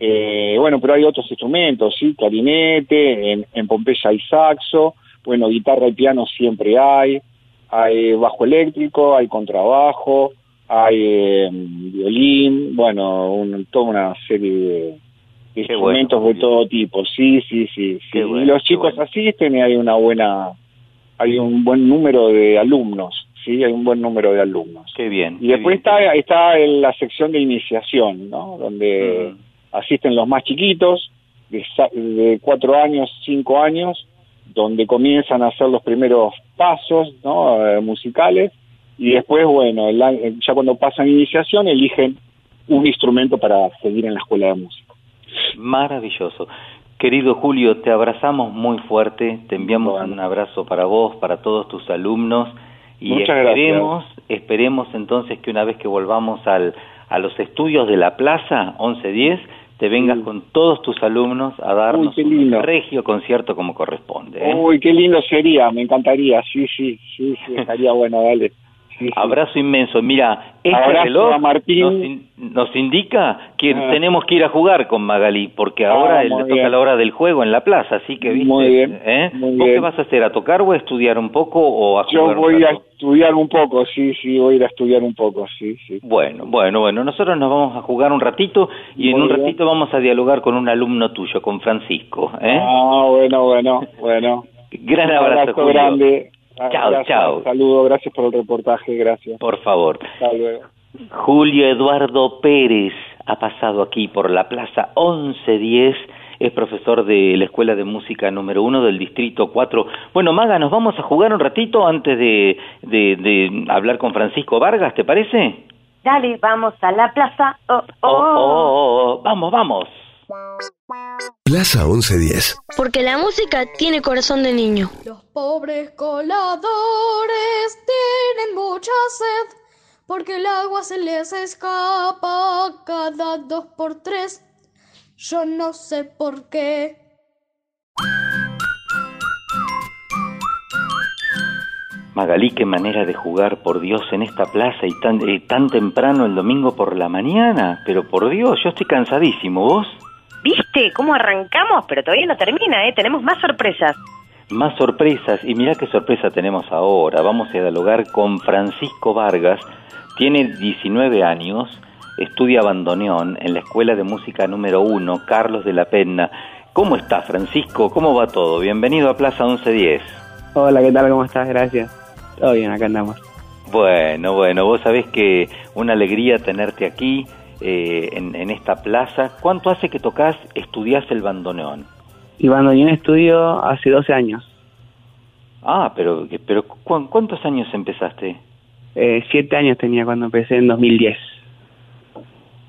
Eh, bueno, pero hay otros instrumentos, sí, clarinete, en, en Pompeya hay saxo, bueno, guitarra y piano siempre hay, hay bajo eléctrico, hay contrabajo, hay eh, violín, bueno, un- toda una serie de, bueno, instrumentos de todo tipo, sí, sí, sí. sí. Bueno, y los chicos asisten y hay una buena, hay un buen número de alumnos, sí, hay un buen número de alumnos. Qué bien. Y después está, está en la sección de iniciación, ¿no? Donde asisten los más chiquitos, de, de cuatro años, cinco años, donde comienzan a hacer los primeros pasos ¿no? Eh, musicales y después, bueno, a- ya cuando pasan iniciación eligen un instrumento para seguir en la escuela de música. Maravilloso. Querido Julio, te abrazamos muy fuerte, te enviamos un abrazo para vos, para todos tus alumnos y Muchas esperemos, esperemos entonces que una vez que volvamos al, a los estudios de la plaza 1110, te vengas con todos tus alumnos a darnos un regio concierto como corresponde. ¿eh? Uy, qué lindo sería, me encantaría, sí, sí, sí, sí, estaría bueno, dale. Abrazo inmenso. Mira, este Abrazo reloj. Nos, in- nos indica que Ah. tenemos que ir a jugar con Magalí, porque ahora Ah, le muy toca bien. la hora del juego en la plaza, así que viste. Muy bien, ¿eh? muy ¿Vos qué vas a hacer? ¿A tocar o a estudiar un poco o a Yo jugar voy a estudiar un poco, sí, sí, voy a ir a estudiar un poco, sí, sí. Bueno, bueno, bueno. Nosotros nos vamos a jugar un ratito y en un bien. ratito vamos a dialogar con un alumno tuyo, con Francisco. ¿eh? Ah, bueno, bueno, bueno. Gran Un abrazo, Julio. grande. Chao, Gracias, chao. Saludo, gracias por el reportaje, gracias. Por favor. Hasta luego. Julio Eduardo Pérez ha pasado aquí por la Plaza 1110, es profesor de la Escuela de Música número uno del Distrito 4. Bueno, Maga, nos vamos a jugar un ratito antes de, de, de hablar con Francisco Vargas, ¿te parece? Dale, vamos a la plaza. Oh, Oh, oh, oh, oh, vamos, vamos. Plaza 1110. Porque la música tiene corazón de niño. Los pobres coladores tienen mucha sed porque el agua se les escapa cada dos por tres. Yo no sé por qué. Magalí, qué manera de jugar, por Dios, en esta plaza y tan, eh, tan temprano el domingo por la mañana. Pero por Dios, yo estoy cansadísimo, ¿vos? ¿Viste cómo arrancamos? Pero todavía no termina, ¿eh? Tenemos más sorpresas. Más sorpresas, y mirá qué sorpresa tenemos ahora. Vamos a dialogar con Francisco Vargas. Tiene 19 años, estudia bandoneón en la Escuela de Música número 1, Carlos de la Penna. ¿Cómo está, Francisco? ¿Cómo va todo? Bienvenido a Plaza 1110. Hola, ¿qué tal? ¿Cómo estás? Gracias. Todo bien, acá andamos. Bueno, bueno, vos sabés que una alegría tenerte aquí eh, en, en esta plaza. ¿Cuánto hace que tocas, estudiás el bandoneón? Y bandoneón estudio hace 12 años. Ah, pero, pero ¿cu- ¿cuántos años empezaste? Eh, siete años tenía cuando empecé en 2010.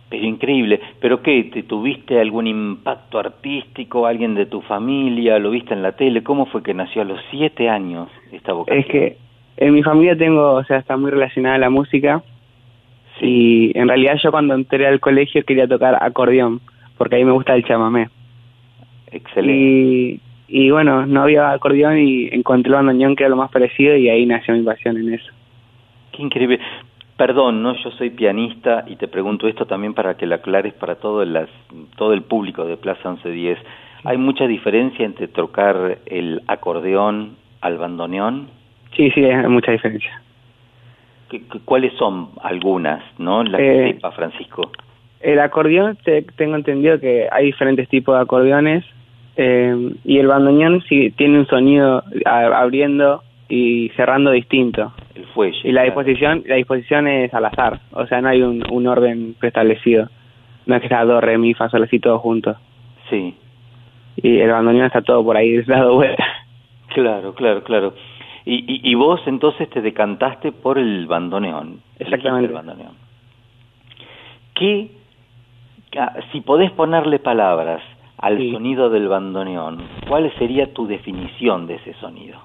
Pero increíble. ¿Pero qué? ¿Te tuviste algún impacto artístico? ¿Alguien de tu familia? ¿Lo viste en la tele? ¿Cómo fue que nació a los siete años esta vocación? Es que en mi familia tengo, o sea, está muy relacionada a la música. Y en realidad yo cuando entré al colegio quería tocar acordeón, porque ahí me gusta el chamamé. Excelente. Y, y bueno, no había acordeón y encontré el bandoneón que era lo más parecido y ahí nació mi pasión en eso. Qué increíble. Perdón, no, yo soy pianista y te pregunto esto también para que lo aclares para todo, las, todo el público de Plaza 1110. ¿Hay mucha diferencia entre tocar el acordeón al bandoneón? Sí, sí, hay mucha diferencia. ¿Qué- qué- ¿Cuáles son algunas, no? Las Eh, que sepa, Francisco. El acordeón, te- tengo entendido que hay diferentes tipos de acordeones eh, y el bandoneón sí tiene un sonido abriendo y cerrando distinto. El fuelle. Y la claro. disposición, la disposición es al azar, o sea, no hay un, un orden preestablecido. No es que está do, re, mi, fa, sol, así todo junto. Sí, Y el bandoneón está todo por ahí dado vuelta. claro, claro, claro. Y, y, y vos entonces te decantaste por el bandoneón. Exactamente. El bandoneón. ¿Qué, si podés ponerle palabras al sonido del bandoneón, ¿cuál sería tu definición de ese sonido?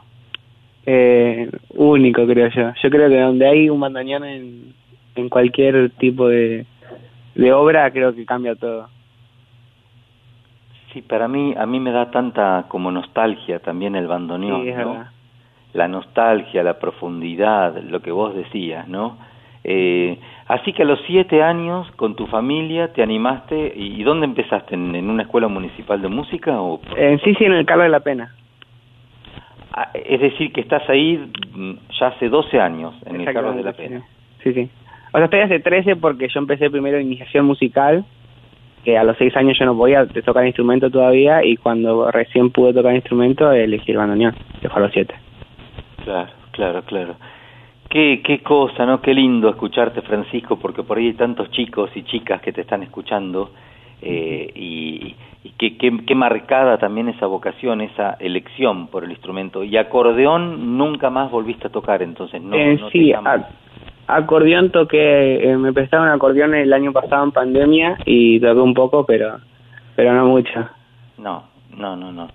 Eh, único, creo yo. Yo creo que donde hay un bandoneón en, en cualquier tipo de, de obra, creo que cambia todo. Sí, para mí, a mí me da tanta como nostalgia también el bandoneón, Sí. La nostalgia, la profundidad, lo que vos decías, ¿no? Eh, así que a los siete años, con tu familia, te animaste, ¿y dónde empezaste? ¿En, en una escuela municipal de música? O, En sí, sí, en el Carlos de la Pena. Ah, es decir, que estás ahí mm, ya hace 12 años, en el Carlos de la Pena. Sí, sí. O sea, estoy hace 13 porque yo empecé primero iniciación musical, que a los 6 años yo no podía tocar instrumento todavía, y cuando recién pude tocar instrumento elegí el bandoneón, que fue a los 7. Claro, claro, claro. Qué, qué cosa, ¿no? Qué lindo escucharte, Francisco, porque por ahí hay tantos chicos y chicas que te están escuchando eh, y, y qué, qué, qué marcada también esa vocación, esa elección por el instrumento. Y acordeón nunca más volviste a tocar, entonces no, Eh, no sí, acordeón toqué, eh, me prestaron acordeón el año pasado en pandemia y toqué un poco, pero pero no mucho. No, no, no, no.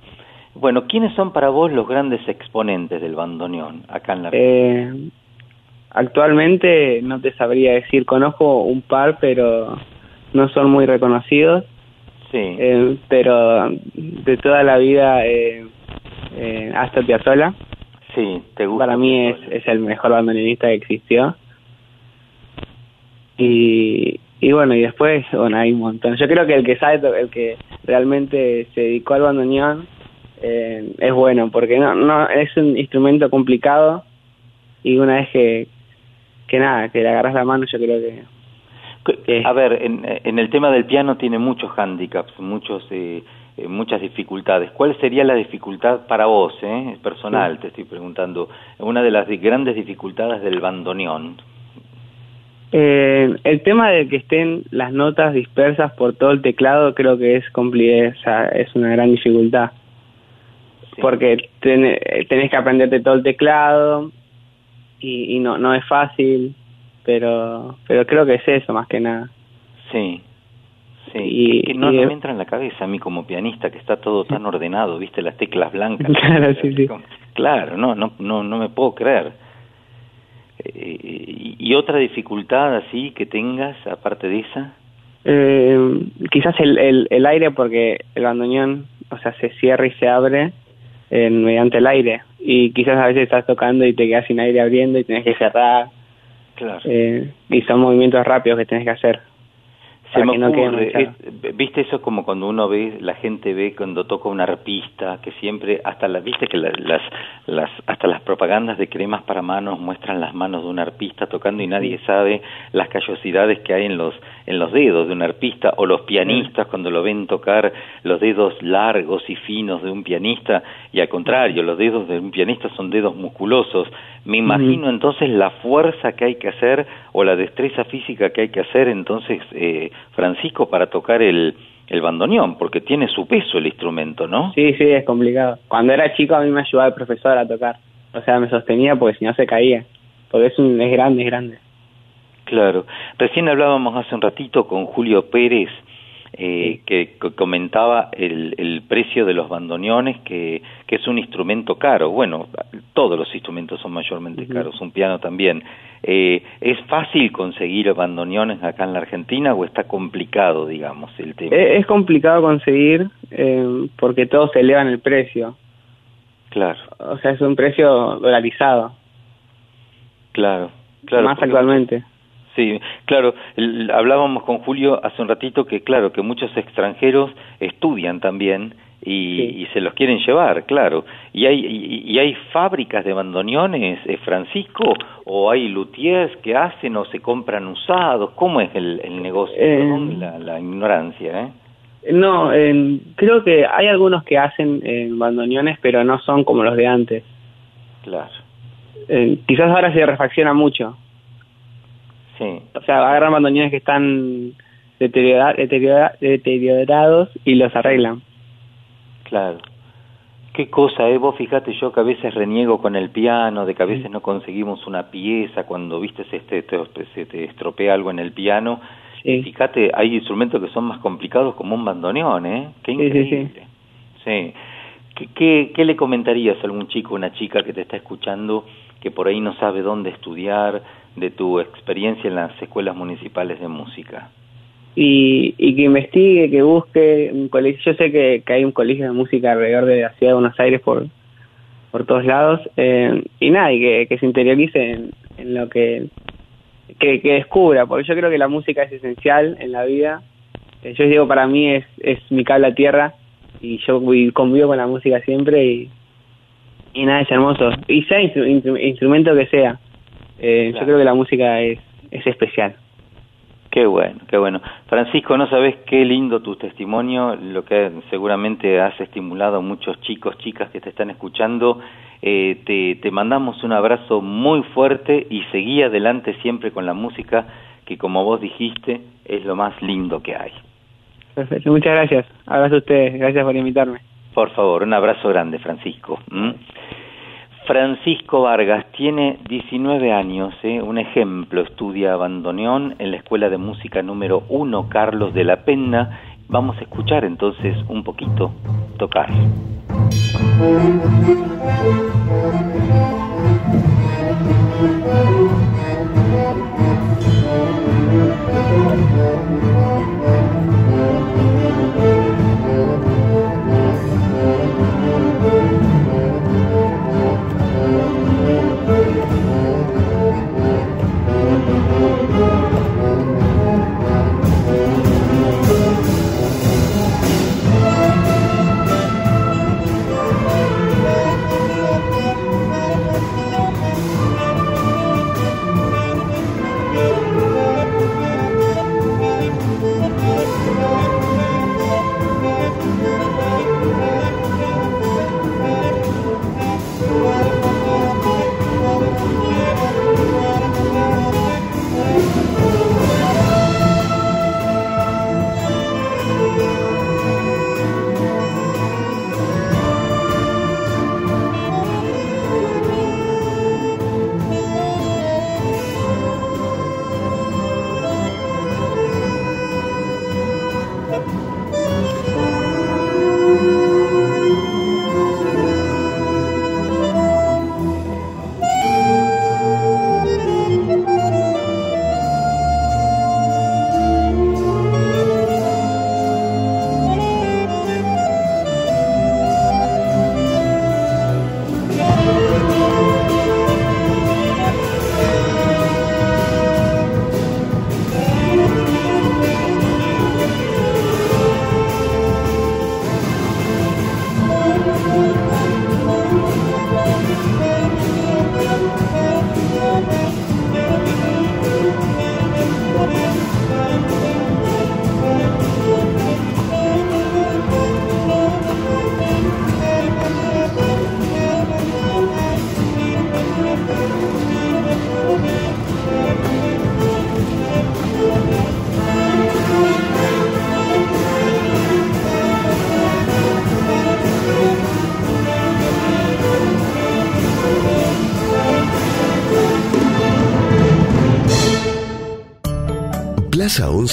Bueno, ¿quiénes son para vos los grandes exponentes del bandoneón acá en la Eh, actualmente no te sabría decir, conozco un par, pero no son muy reconocidos. Sí. Eh, pero de toda la vida, eh, eh, Astor Piazzolla, Sí, te gusta. para mí es, es el mejor bandoneonista que existió. Y, y bueno, y después, bueno, hay un montón. Yo creo que el que sabe, el que realmente se dedicó al bandoneón, eh, es bueno, porque no, no es un instrumento complicado y una vez que, que nada, que le agarras la mano, yo creo que A ver, en, en el tema del piano tiene muchos hándicaps, muchos, eh, eh, muchas dificultades. ¿Cuál sería la dificultad para vos, eh? personal, te estoy preguntando, una de las grandes dificultades del bandoneón? Eh, el tema de que estén las notas dispersas por todo el teclado creo que es o sea, es una gran dificultad. Porque ten- tenés que aprenderte todo el teclado y, y no no es fácil, pero pero creo que es eso más que nada. Sí, sí, Y- que no, y- no me entra en la cabeza a mí como pianista que está todo tan ordenado, viste las teclas blancas. Claro, sí, sí. Claro, no, no, no, no me puedo creer. Eh, y, y otra dificultad así que tengas, aparte de esa? Eh, quizás el, el, el aire porque el bandoneón, o sea, se cierra y se abre eh, mediante el aire. Y quizás a veces estás tocando y te quedas sin aire abriendo y tenés que cerrar. Claro. eh, y son movimientos rápidos que tenés que hacer Se me no es- viste eso como cuando uno ve, la gente ve cuando toca un arpista, que siempre, hasta la, viste que la- las, las, hasta las propagandas de cremas para manos muestran las manos de un arpista tocando y nadie sabe las callosidades que hay en los, en los dedos de un arpista, o los pianistas cuando lo ven tocar los dedos largos y finos de un pianista, y al contrario, los dedos de un pianista son dedos musculosos. Me imagino entonces la fuerza que hay que hacer o la destreza física que hay que hacer entonces, eh, Francisco, para tocar el, el bandoneón, porque tiene su peso el instrumento, ¿no? Sí, sí, es complicado. Cuando era chico a mí me ayudaba el profesor a tocar. O sea, me sostenía porque si no se caía. Porque es, un, es grande, es grande. Claro. Recién hablábamos hace un ratito con Julio Pérez eh, que co- comentaba el, el precio de los bandoneones, que, que es un instrumento caro. Bueno, todos los instrumentos son mayormente caros, un piano también. Eh, ¿Es fácil conseguir bandoneones acá en la Argentina o está complicado, digamos, el tema? Es complicado conseguir eh, porque todos se elevan el precio. Claro, O sea, es un precio dolarizado, claro, claro. más actualmente. Sí, claro, el- hablábamos con Julio hace un ratito que claro, que muchos extranjeros estudian también y, y se los quieren llevar, claro. ¿Y hay, y, y hay fábricas de bandoneones, eh, Francisco? ¿O hay luthiers que hacen o se compran usados? ¿Cómo es el, el negocio? Eh, Perdón la, la ignorancia, ¿eh? No, eh, creo que hay algunos que hacen eh, bandoneones, pero no son como los de antes. Claro, quizás ahora se refacciona mucho. Sí. O sea, agarran bandoneones que están deteriora- deteriora- deteriorados y los arreglan. Claro. Qué cosa, ¿eh? Vos fíjate yo que a veces reniego con el piano, de que a veces no conseguimos una pieza, cuando viste se te, te- se te estropea algo en el piano. Y fíjate, hay instrumentos que son más complicados como un bandoneón, ¿eh? Qué Sí, sí, increíble. Sí. ¿Qué, qué, qué le comentarías a algún chico o una chica que te está escuchando que por ahí no sabe dónde estudiar de tu experiencia en las escuelas municipales de música? y, y que investigue, que busque un colegio. Yo sé que, hay un colegio de música alrededor de la ciudad de Buenos Aires por, por todos lados. eh, y nada, y que, se interiorice en, lo que, que, descubra, porque yo creo que la música es esencial en la vida. Eh, yo digo, para mí es, es mi cable a tierra y yo vi- convivo con la música siempre y, nada, es hermoso. Y sea instru- instru- instrumento que sea, eh, yo creo que la música es, es especial. Qué bueno, qué bueno. Francisco, no sabes qué lindo tu testimonio, lo que seguramente has estimulado a muchos chicos, chicas que te están escuchando. Eh, te, te mandamos un abrazo muy fuerte y seguí adelante siempre con la música, que como vos dijiste, es lo más lindo que hay. Perfecto, muchas gracias. Abrazo a ustedes, gracias por invitarme. Por favor, un abrazo grande, Francisco. Francisco Vargas tiene 19 años, ¿eh? un ejemplo, estudia bandoneón en la Escuela de Música número 1 Carlos de la Penna. Vamos a escuchar entonces un poquito tocar.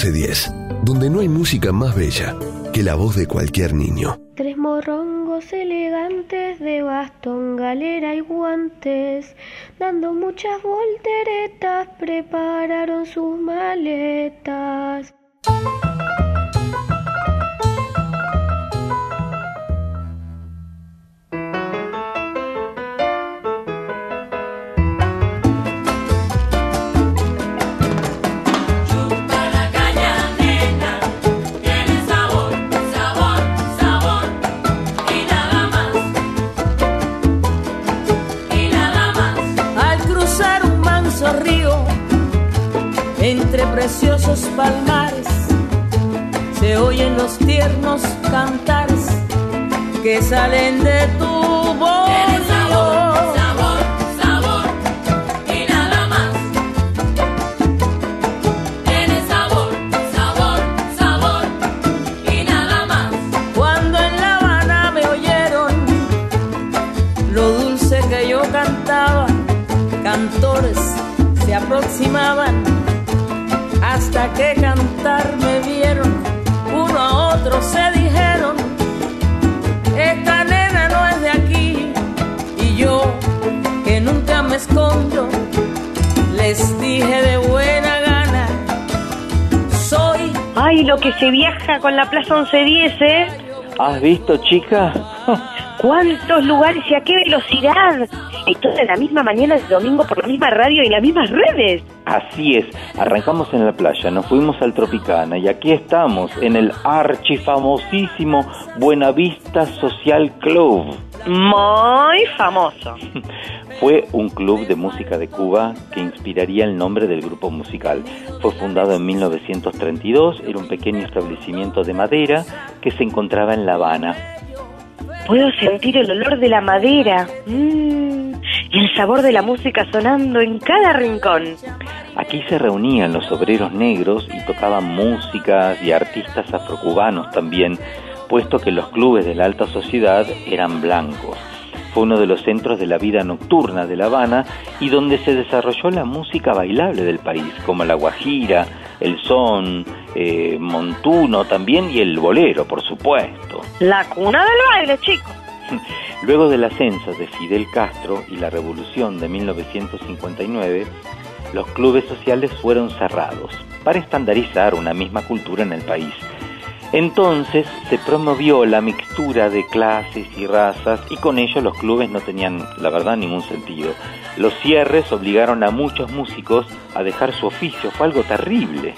1110. donde no hay música más bella que la voz de cualquier niño. Tres morrongos elegantes de bastón, galera y guantes, dando muchas volteretas, la Plaza 1110, ¿eh? ¿Has visto, chica? ¿Cuántos lugares y a qué velocidad? Y todo en la misma mañana de domingo por la misma radio y las mismas redes. Así es, arrancamos en la playa, nos fuimos al Tropicana y aquí estamos en el archifamosísimo Buenavista Social Club. Muy famoso. Fue un club de música de Cuba que inspiraría el nombre del grupo musical. Fue fundado en 1932, era un pequeño establecimiento de madera que se encontraba en La Habana. Puedo sentir el olor de la madera mm, y el sabor de la música sonando en cada rincón. Aquí se reunían los obreros negros y tocaban músicas y artistas afrocubanos también, puesto que los clubes de la alta sociedad eran blancos. Fue uno de los centros de la vida nocturna de La Habana y donde se desarrolló la música bailable del país, como la guajira, el son, eh, montuno también y el bolero, por supuesto. La cuna del baile, chicos. Luego del ascenso de Fidel Castro y la revolución de 1959, los clubes sociales fueron cerrados para estandarizar una misma cultura en el país. Entonces se promovió la mixtura de clases y razas y con ello los clubes no tenían, la verdad, ningún sentido. Los cierres obligaron a muchos músicos a dejar su oficio, fue algo terrible.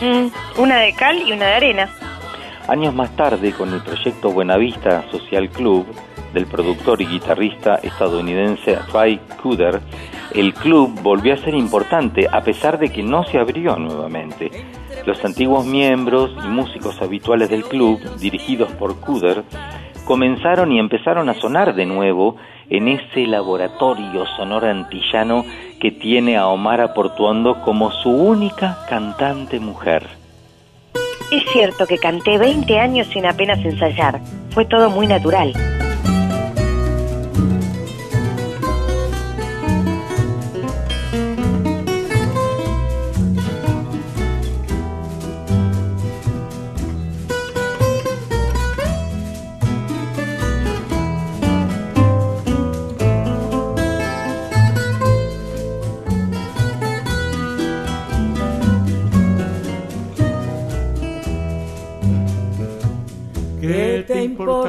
Mm, una de cal y una de arena. Años más tarde, con el proyecto Buenavista Social Club del productor y guitarrista estadounidense Ray Cooder, el club volvió a ser importante a pesar de que no se abrió nuevamente. Los antiguos miembros y músicos habituales del club, dirigidos por Cooder, comenzaron y empezaron a sonar de nuevo en ese laboratorio sonoro antillano que tiene a Omar Portuondo como su única cantante mujer. Es cierto que canté 20 años sin apenas ensayar. Fue todo muy natural.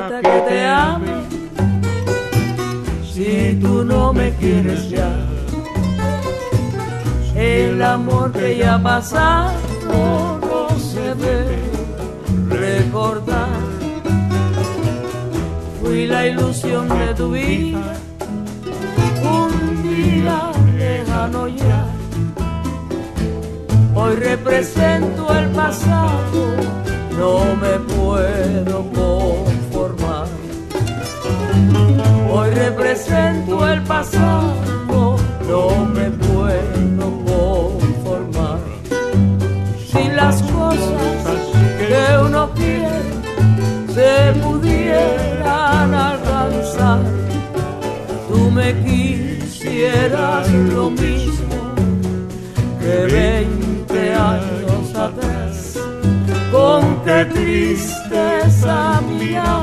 Que te ame si tú no me quieres ya? El amor que ya ha pasado no se debe recordar. Fui la ilusión de tu vida, un día lejano ya. Hoy represento el pasado no me puedo Hoy represento el pasado, no me puedo conformar. Si las cosas que uno quiere se pudieran alcanzar, tú me quisieras lo mismo que 20 años atrás qué tristeza miramos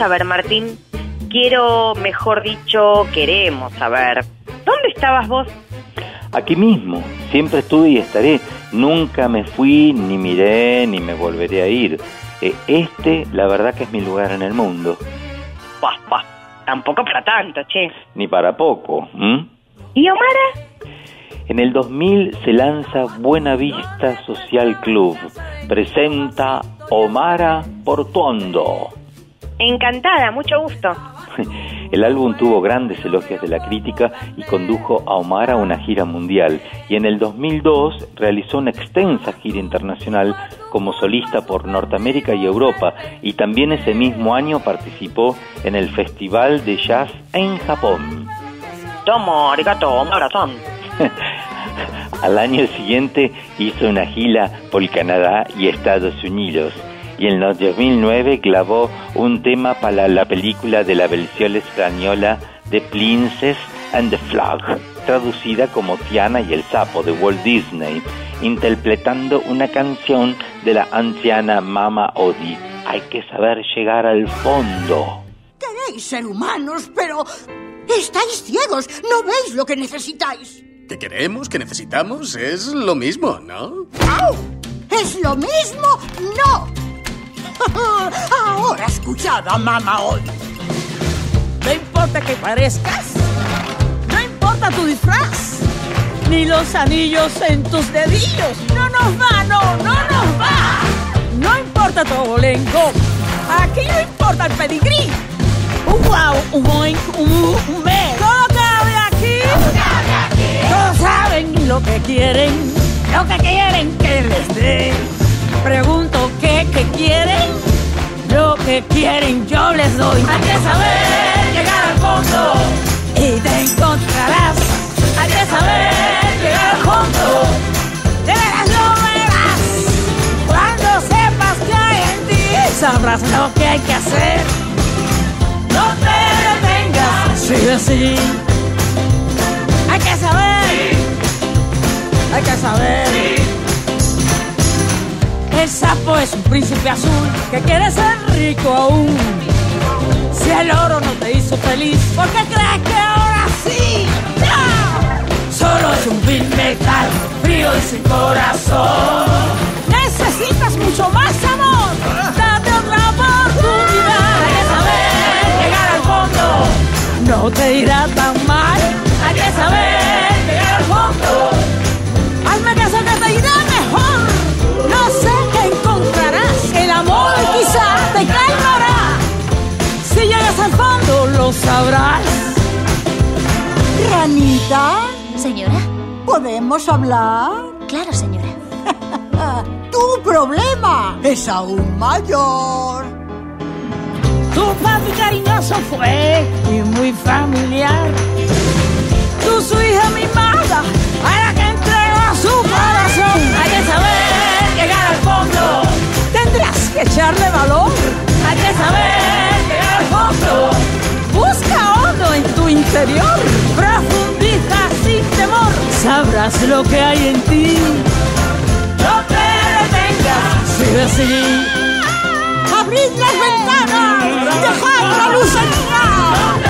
saber, Martín. Quiero, mejor dicho, queremos saber. ¿Dónde estabas vos? Aquí mismo, siempre estuve y estaré. Nunca me fui, ni miré, ni me volveré a ir. Eh, Este, la verdad que es mi lugar en el mundo. Pah, pah. tampoco para tanto, che. Ni para poco. ¿m? ¿Y Omara? En el 2000 se lanza Buena Vista Social Club. Presenta Omara Portuondo. Encantada, mucho gusto. El álbum tuvo grandes elogios de la crítica y condujo a Omar a una gira mundial. Y en el 2002 realizó una extensa gira internacional como solista por Norteamérica y Europa. Y también ese mismo año participó en el Festival de Jazz en Japón. Tomo, arigato, Omara-san. Al año siguiente hizo una gira por Canadá y Estados Unidos. Y en el 2009 grabó un tema para la película de la versión española de Princess and the Frog, traducida como Tiana y el sapo de Walt Disney, interpretando una canción de la anciana Mama Odi. Hay que saber llegar al fondo. Queréis ser humanos, pero estáis ciegos. No veis lo que necesitáis. ¿Qué queremos? ¿Qué necesitamos? Es lo mismo, ¿no? ¡Au! ¿Es lo mismo? ¡No! Ahora escuchad a mamá hoy. No importa que parezcas, no importa tu disfraz, ni los anillos en tus dedillos. No nos va, no, no nos va. No importa tu abolengo, aquí no importa el pedigrí. Un wow, un boing, un un. Todo cabe aquí. Todos saben lo que quieren, lo que quieren que les dé. Pregunto qué, qué quieren, lo que quieren yo les doy. Hay que saber llegar al fondo y te encontrarás. Hay que saber llegar al fondo, de veras lo verás. Cuando sepas que hay en ti, sabrás lo que hay que hacer. No te detengas, sigue así. Hay que saber, hay que saber. El sapo es un príncipe azul que quiere ser rico aún. Si el oro no te hizo feliz, ¿por qué crees que ahora sí? ¡No! Solo es un vil metal, frío y sin corazón. Necesitas mucho más amor, date otra oportunidad. Hay que saber llegar al fondo, no te irá tan mal. Hay que saber llegar al fondo. Lo sabrás. Ranita, Señora, ¿podemos hablar? claro, señora. Tu problema es aún mayor. Tu papi cariñoso fue y muy familiar. Tú su hija mimada, a la que entregó su corazón. Hay que saber llegar al fondo. Tendrás que echarle valor. Hay que saber interior. Profundiza sin temor. Sabrás lo que hay en ti. No te detengas. Sigue así. ¡Abrid las ventanas! ¡Dejad la luz entrar!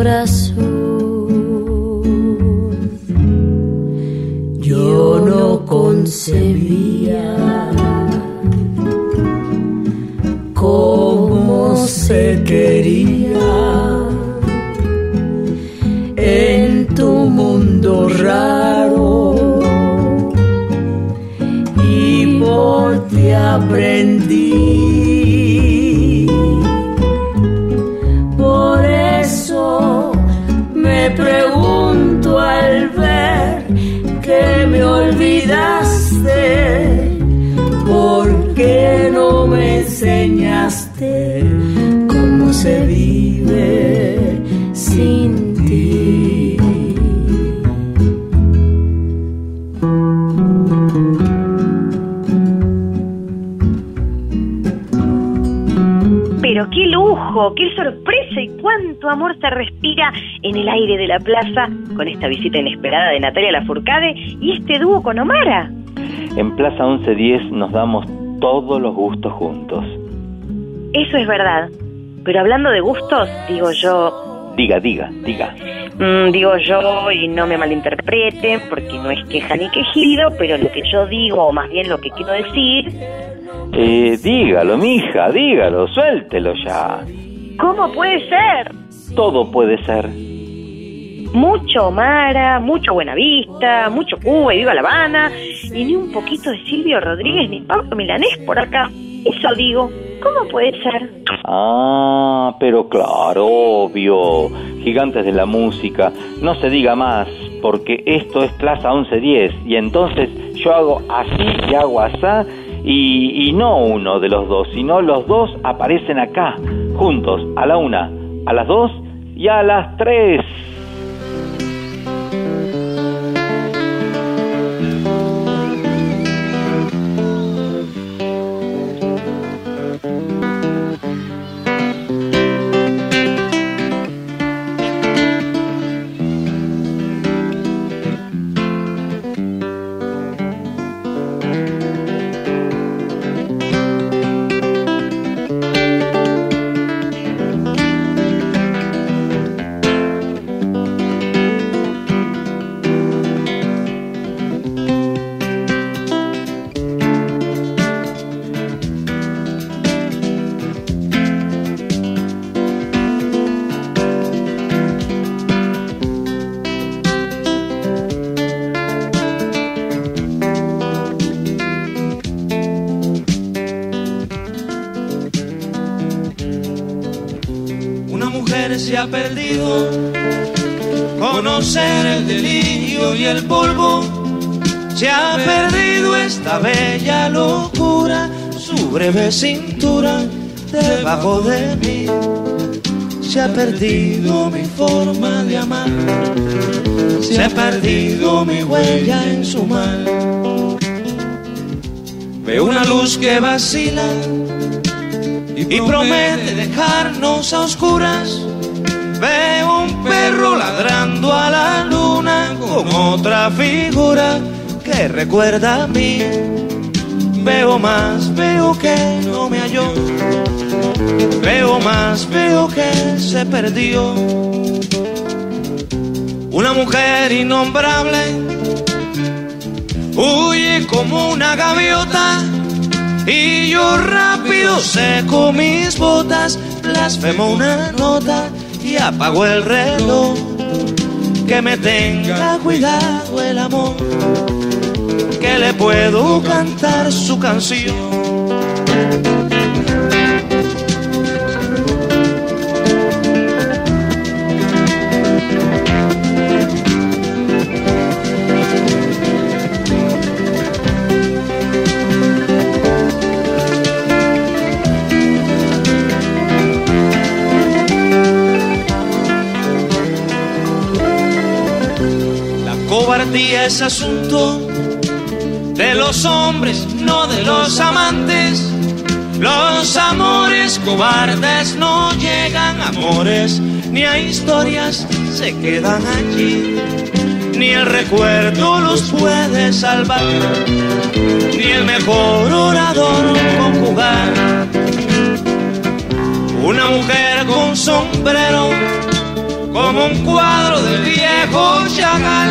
mi plaza con esta visita inesperada de Natalia Lafourcade y este dúo con Omara. En Plaza 1110 nos damos todos los gustos juntos. Eso es verdad. Pero hablando de gustos, digo yo, Diga, diga, diga. mm, digo yo y no me malinterpreten porque no es queja ni quejido, pero lo que yo digo, o más bien lo que quiero decir, Eh, dígalo, mija, dígalo, suéltelo ya. ¿cómo puede ser? Todo puede ser. Mucho Omara, mucho Buenavista, mucho Cuba y Viva La Habana, y ni un poquito de Silvio Rodríguez ni Pablo Milanés por acá. Eso digo, ¿cómo puede ser? Ah, pero claro, obvio. Gigantes de la música. No se diga más, porque esto es Plaza 1110. Y entonces yo hago así y hago asá. Y, y no uno de los dos, sino los dos aparecen acá, juntos, a la una, a las dos y a las tres. Cintura debajo de mí. Se ha perdido mi forma de amar, se ha perdido mi huella en su mar. Veo una luz que vacila y promete dejarnos a oscuras. Veo un perro ladrando a la luna con otra figura que recuerda a mí. Veo más, veo que no me halló. Veo más, veo que se perdió. Una mujer innombrable huye como una gaviota. Y yo rápido seco mis botas, blasfemo una nota y apago el reloj. Que me tenga cuidado el amor, que le puedo cantar su canción. La cobardía es asunto de los hombres, no de los amantes. Los amores cobardes no llegan a amores, ni a historias se quedan allí. Ni el recuerdo los puede salvar, ni el mejor orador conjugar. Una mujer con sombrero, como un cuadro del viejo chacal,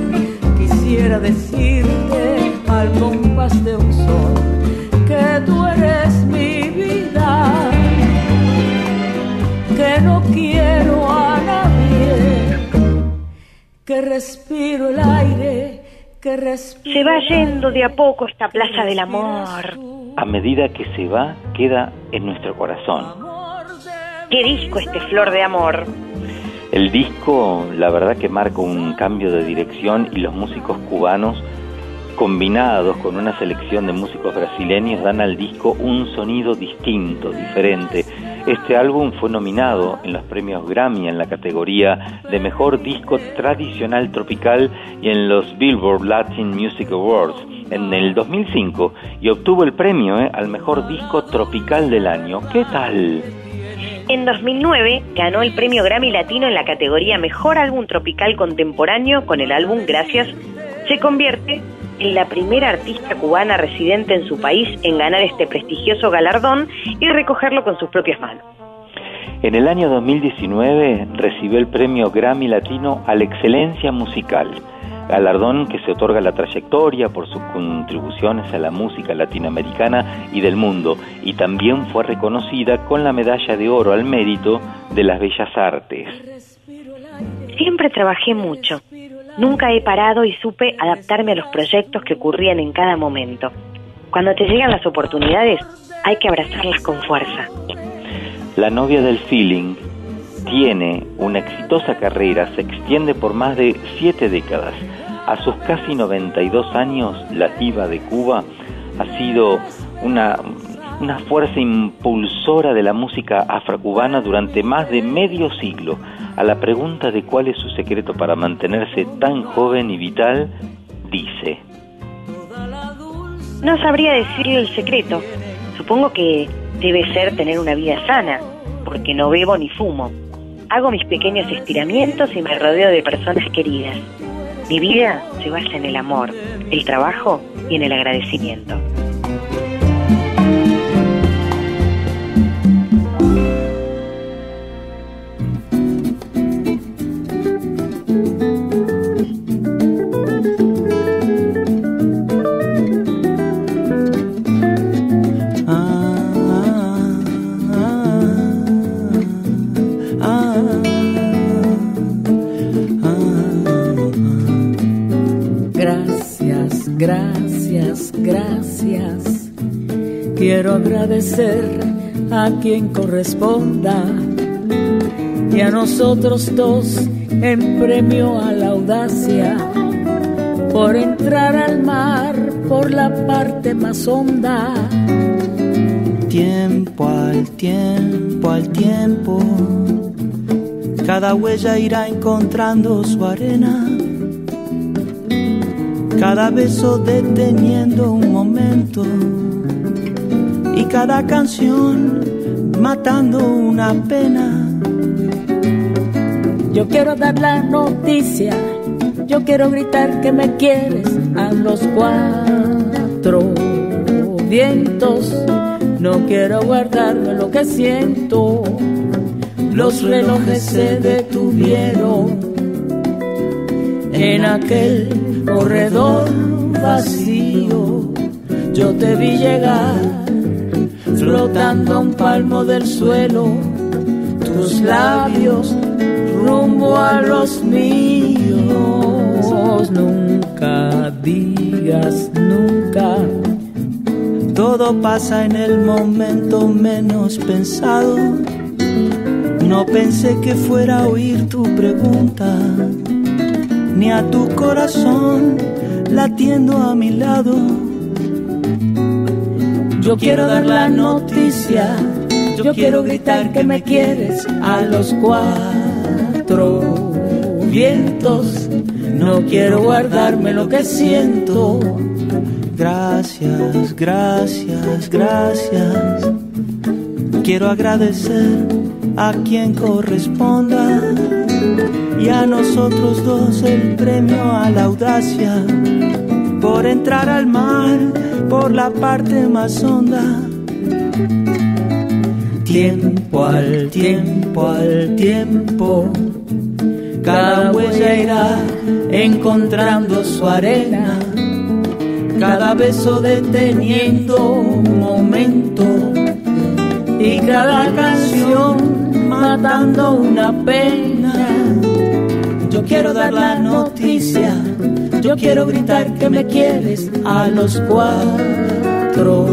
Quisiera decirte al compás de un son que tú eres mi vida, que no quiero a nadie, que respiro el aire, que respiro. Se va yendo de a poco esta plaza del amor. A medida que se va, queda en nuestro corazón. ¿Qué disco este Flor de Amor? El disco, la verdad que marca un cambio de dirección y los músicos cubanos, combinados con una selección de músicos brasileños, dan al disco un sonido distinto, diferente. Este álbum fue nominado en los premios Grammy en la categoría de Mejor Disco Tradicional Tropical y en los Billboard Latin Music Awards en el 2005 y obtuvo el premio eh, al Mejor Disco Tropical del año. ¿Qué tal? En 2009 ganó el premio Grammy Latino en la categoría Mejor Álbum Tropical Contemporáneo con el álbum Gracias. Se convierte en la primera artista cubana residente en su país en ganar este prestigioso galardón y recogerlo con sus propias manos. En el año 2019 recibió el premio Grammy Latino a la excelencia musical, galardón que se otorga a la trayectoria por sus contribuciones a la música latinoamericana y del mundo, y también fue reconocida con la medalla de oro al mérito de las bellas artes. Siempre trabajé mucho. Nunca he parado y supe adaptarme a los proyectos que ocurrían en cada momento. Cuando te llegan las oportunidades, hay que abrazarlas con fuerza. La novia del feeling tiene una exitosa carrera, se extiende por más de siete décadas. A sus casi 92 años, la diva de Cuba ha sido una, una fuerza impulsora de la música afrocubana durante más de medio siglo. A la pregunta de cuál es su secreto para mantenerse tan joven y vital, dice, No sabría decirle el secreto. Supongo que debe ser tener una vida sana, porque no bebo ni fumo. Hago mis pequeños estiramientos y me rodeo de personas queridas. Mi vida se basa en el amor, el trabajo y en el agradecimiento. A quien corresponda y a nosotros dos en premio a la audacia por entrar al mar por la parte más honda Tiempo al tiempo al tiempo, cada huella irá encontrando su arena. Cada beso deteniendo un momento y cada canción matando una pena. Yo quiero dar la noticia, yo quiero gritar que me quieres a los cuatro vientos. No quiero guardarme lo que siento. Los relojes se detuvieron en aquel corredor vacío. Yo te vi llegar flotando a un palmo del suelo, tus labios rumbo a los míos. Nunca digas nunca. Todo pasa en el momento menos pensado. No pensé que fuera a oír tu pregunta, ni a tu corazón latiendo a mi lado. Yo quiero dar la noticia, yo quiero gritar que me quieres a los cuatro vientos. No quiero guardarme lo que siento. Gracias, gracias, gracias. Quiero agradecer a quien corresponda y a nosotros dos el premio a la audacia por entrar al mar por la parte más honda. Tiempo al tiempo al tiempo, cada huella irá encontrando su arena, cada beso deteniendo un momento y cada canción matando una pena. Yo quiero dar la noticia, yo quiero gritar que me quieres a los cuatro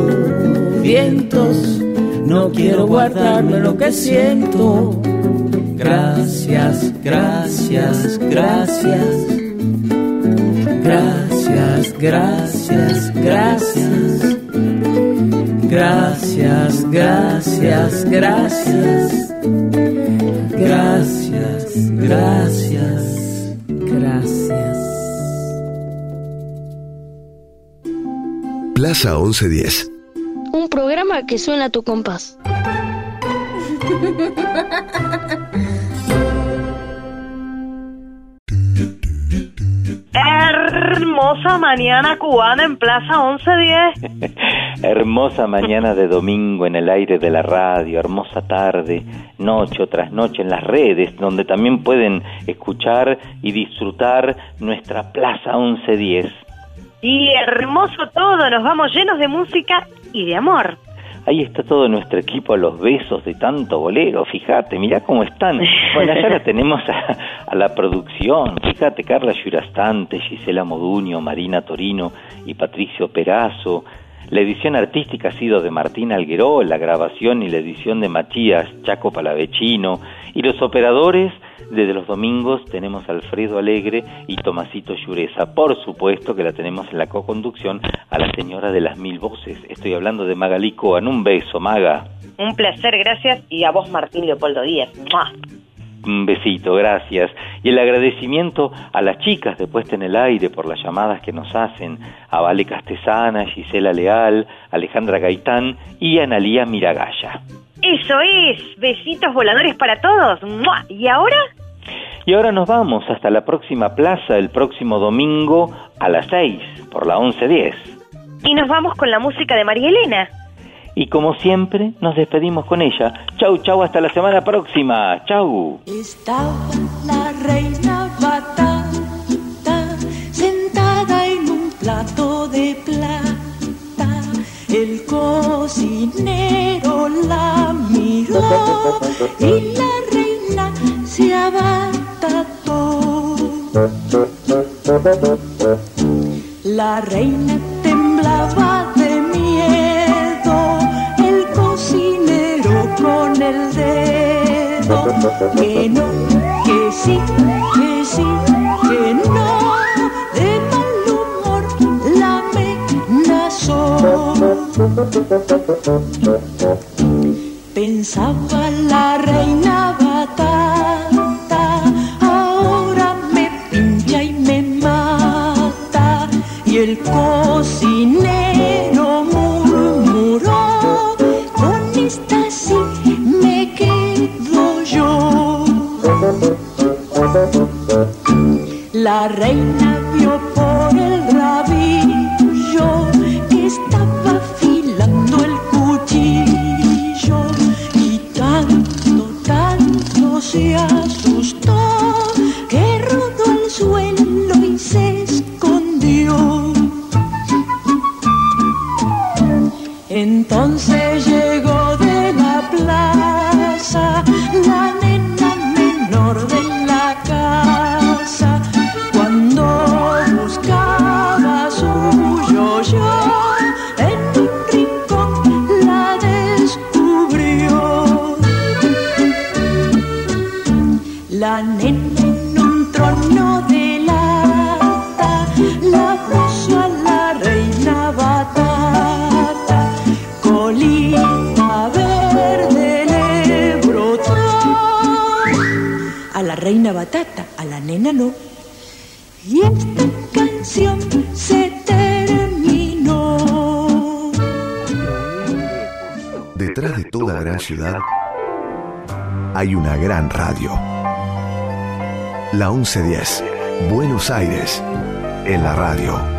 vientos. No quiero guardarme lo que siento. Gracias, gracias, gracias. Gracias, gracias, gracias. Gracias, gracias, gracias. Gracias, gracias, Plaza 1110. Un programa que suena a tu compás. Hermosa mañana cubana en Plaza 1110. Hermosa mañana de domingo en el aire de la radio, hermosa tarde, noche tras noche en las redes, donde también pueden escuchar y disfrutar nuestra Plaza 1110. Y hermoso todo, nos vamos llenos de música y de amor. Ahí está todo nuestro equipo a los besos de tanto bolero, fíjate, mirá cómo están. Bueno, allá la tenemos a, a la producción, fíjate, Carla Yurastante, Gisela Moduño, Marina Torino y Patricio Perazo. La edición artística ha sido de Martín Algueró, la grabación y la edición de Matías Chaco Palavecino, y los operadores desde los domingos tenemos a Alfredo Alegre y Tomasito Llureza. Por supuesto que la tenemos en la co-conducción a la señora de las mil voces. Estoy hablando de Magalí Coan. Un beso, Maga. Un placer, gracias. Y a vos, Martín Leopoldo Díaz. ¡Mua! Un besito, gracias. Y el agradecimiento a las chicas de Puesta en el Aire por las llamadas que nos hacen, a Vale Castesana, Gisela Leal, Alejandra Gaitán y Analía Miragaya. Eso es. Besitos voladores para todos. ¡Mua! ¿Y ahora? Y ahora nos vamos hasta la próxima plaza el próximo domingo a las 6 por la 11.10. Y nos vamos con la música de María Elena. Y como siempre, nos despedimos con ella. Chau, chau, hasta la semana próxima. Chau. Estaba la reina batata sentada en un plato de plata. El cocinero la miró y la reina se abatató. La reina temblaba de miedo, el cocinero con el dedo, que no, que sí, que sí, que no, de mal humor la amenazó. Pensaba la reina batata, ahora me pincha y me mata. Y el cocinero murmuró, con esta sí me quedo yo. La reina vio por el rabillo que estaba se asustó que rodó al suelo y se escondió. Entonces llegó de la plaza la Nena en un trono de lata la puso a la reina batata. Colita verde le brotó. A la reina batata, a la nena no. Y esta canción se terminó. Detrás de toda gran ciudad hay una gran radio. La 1110, Buenos Aires, en la radio.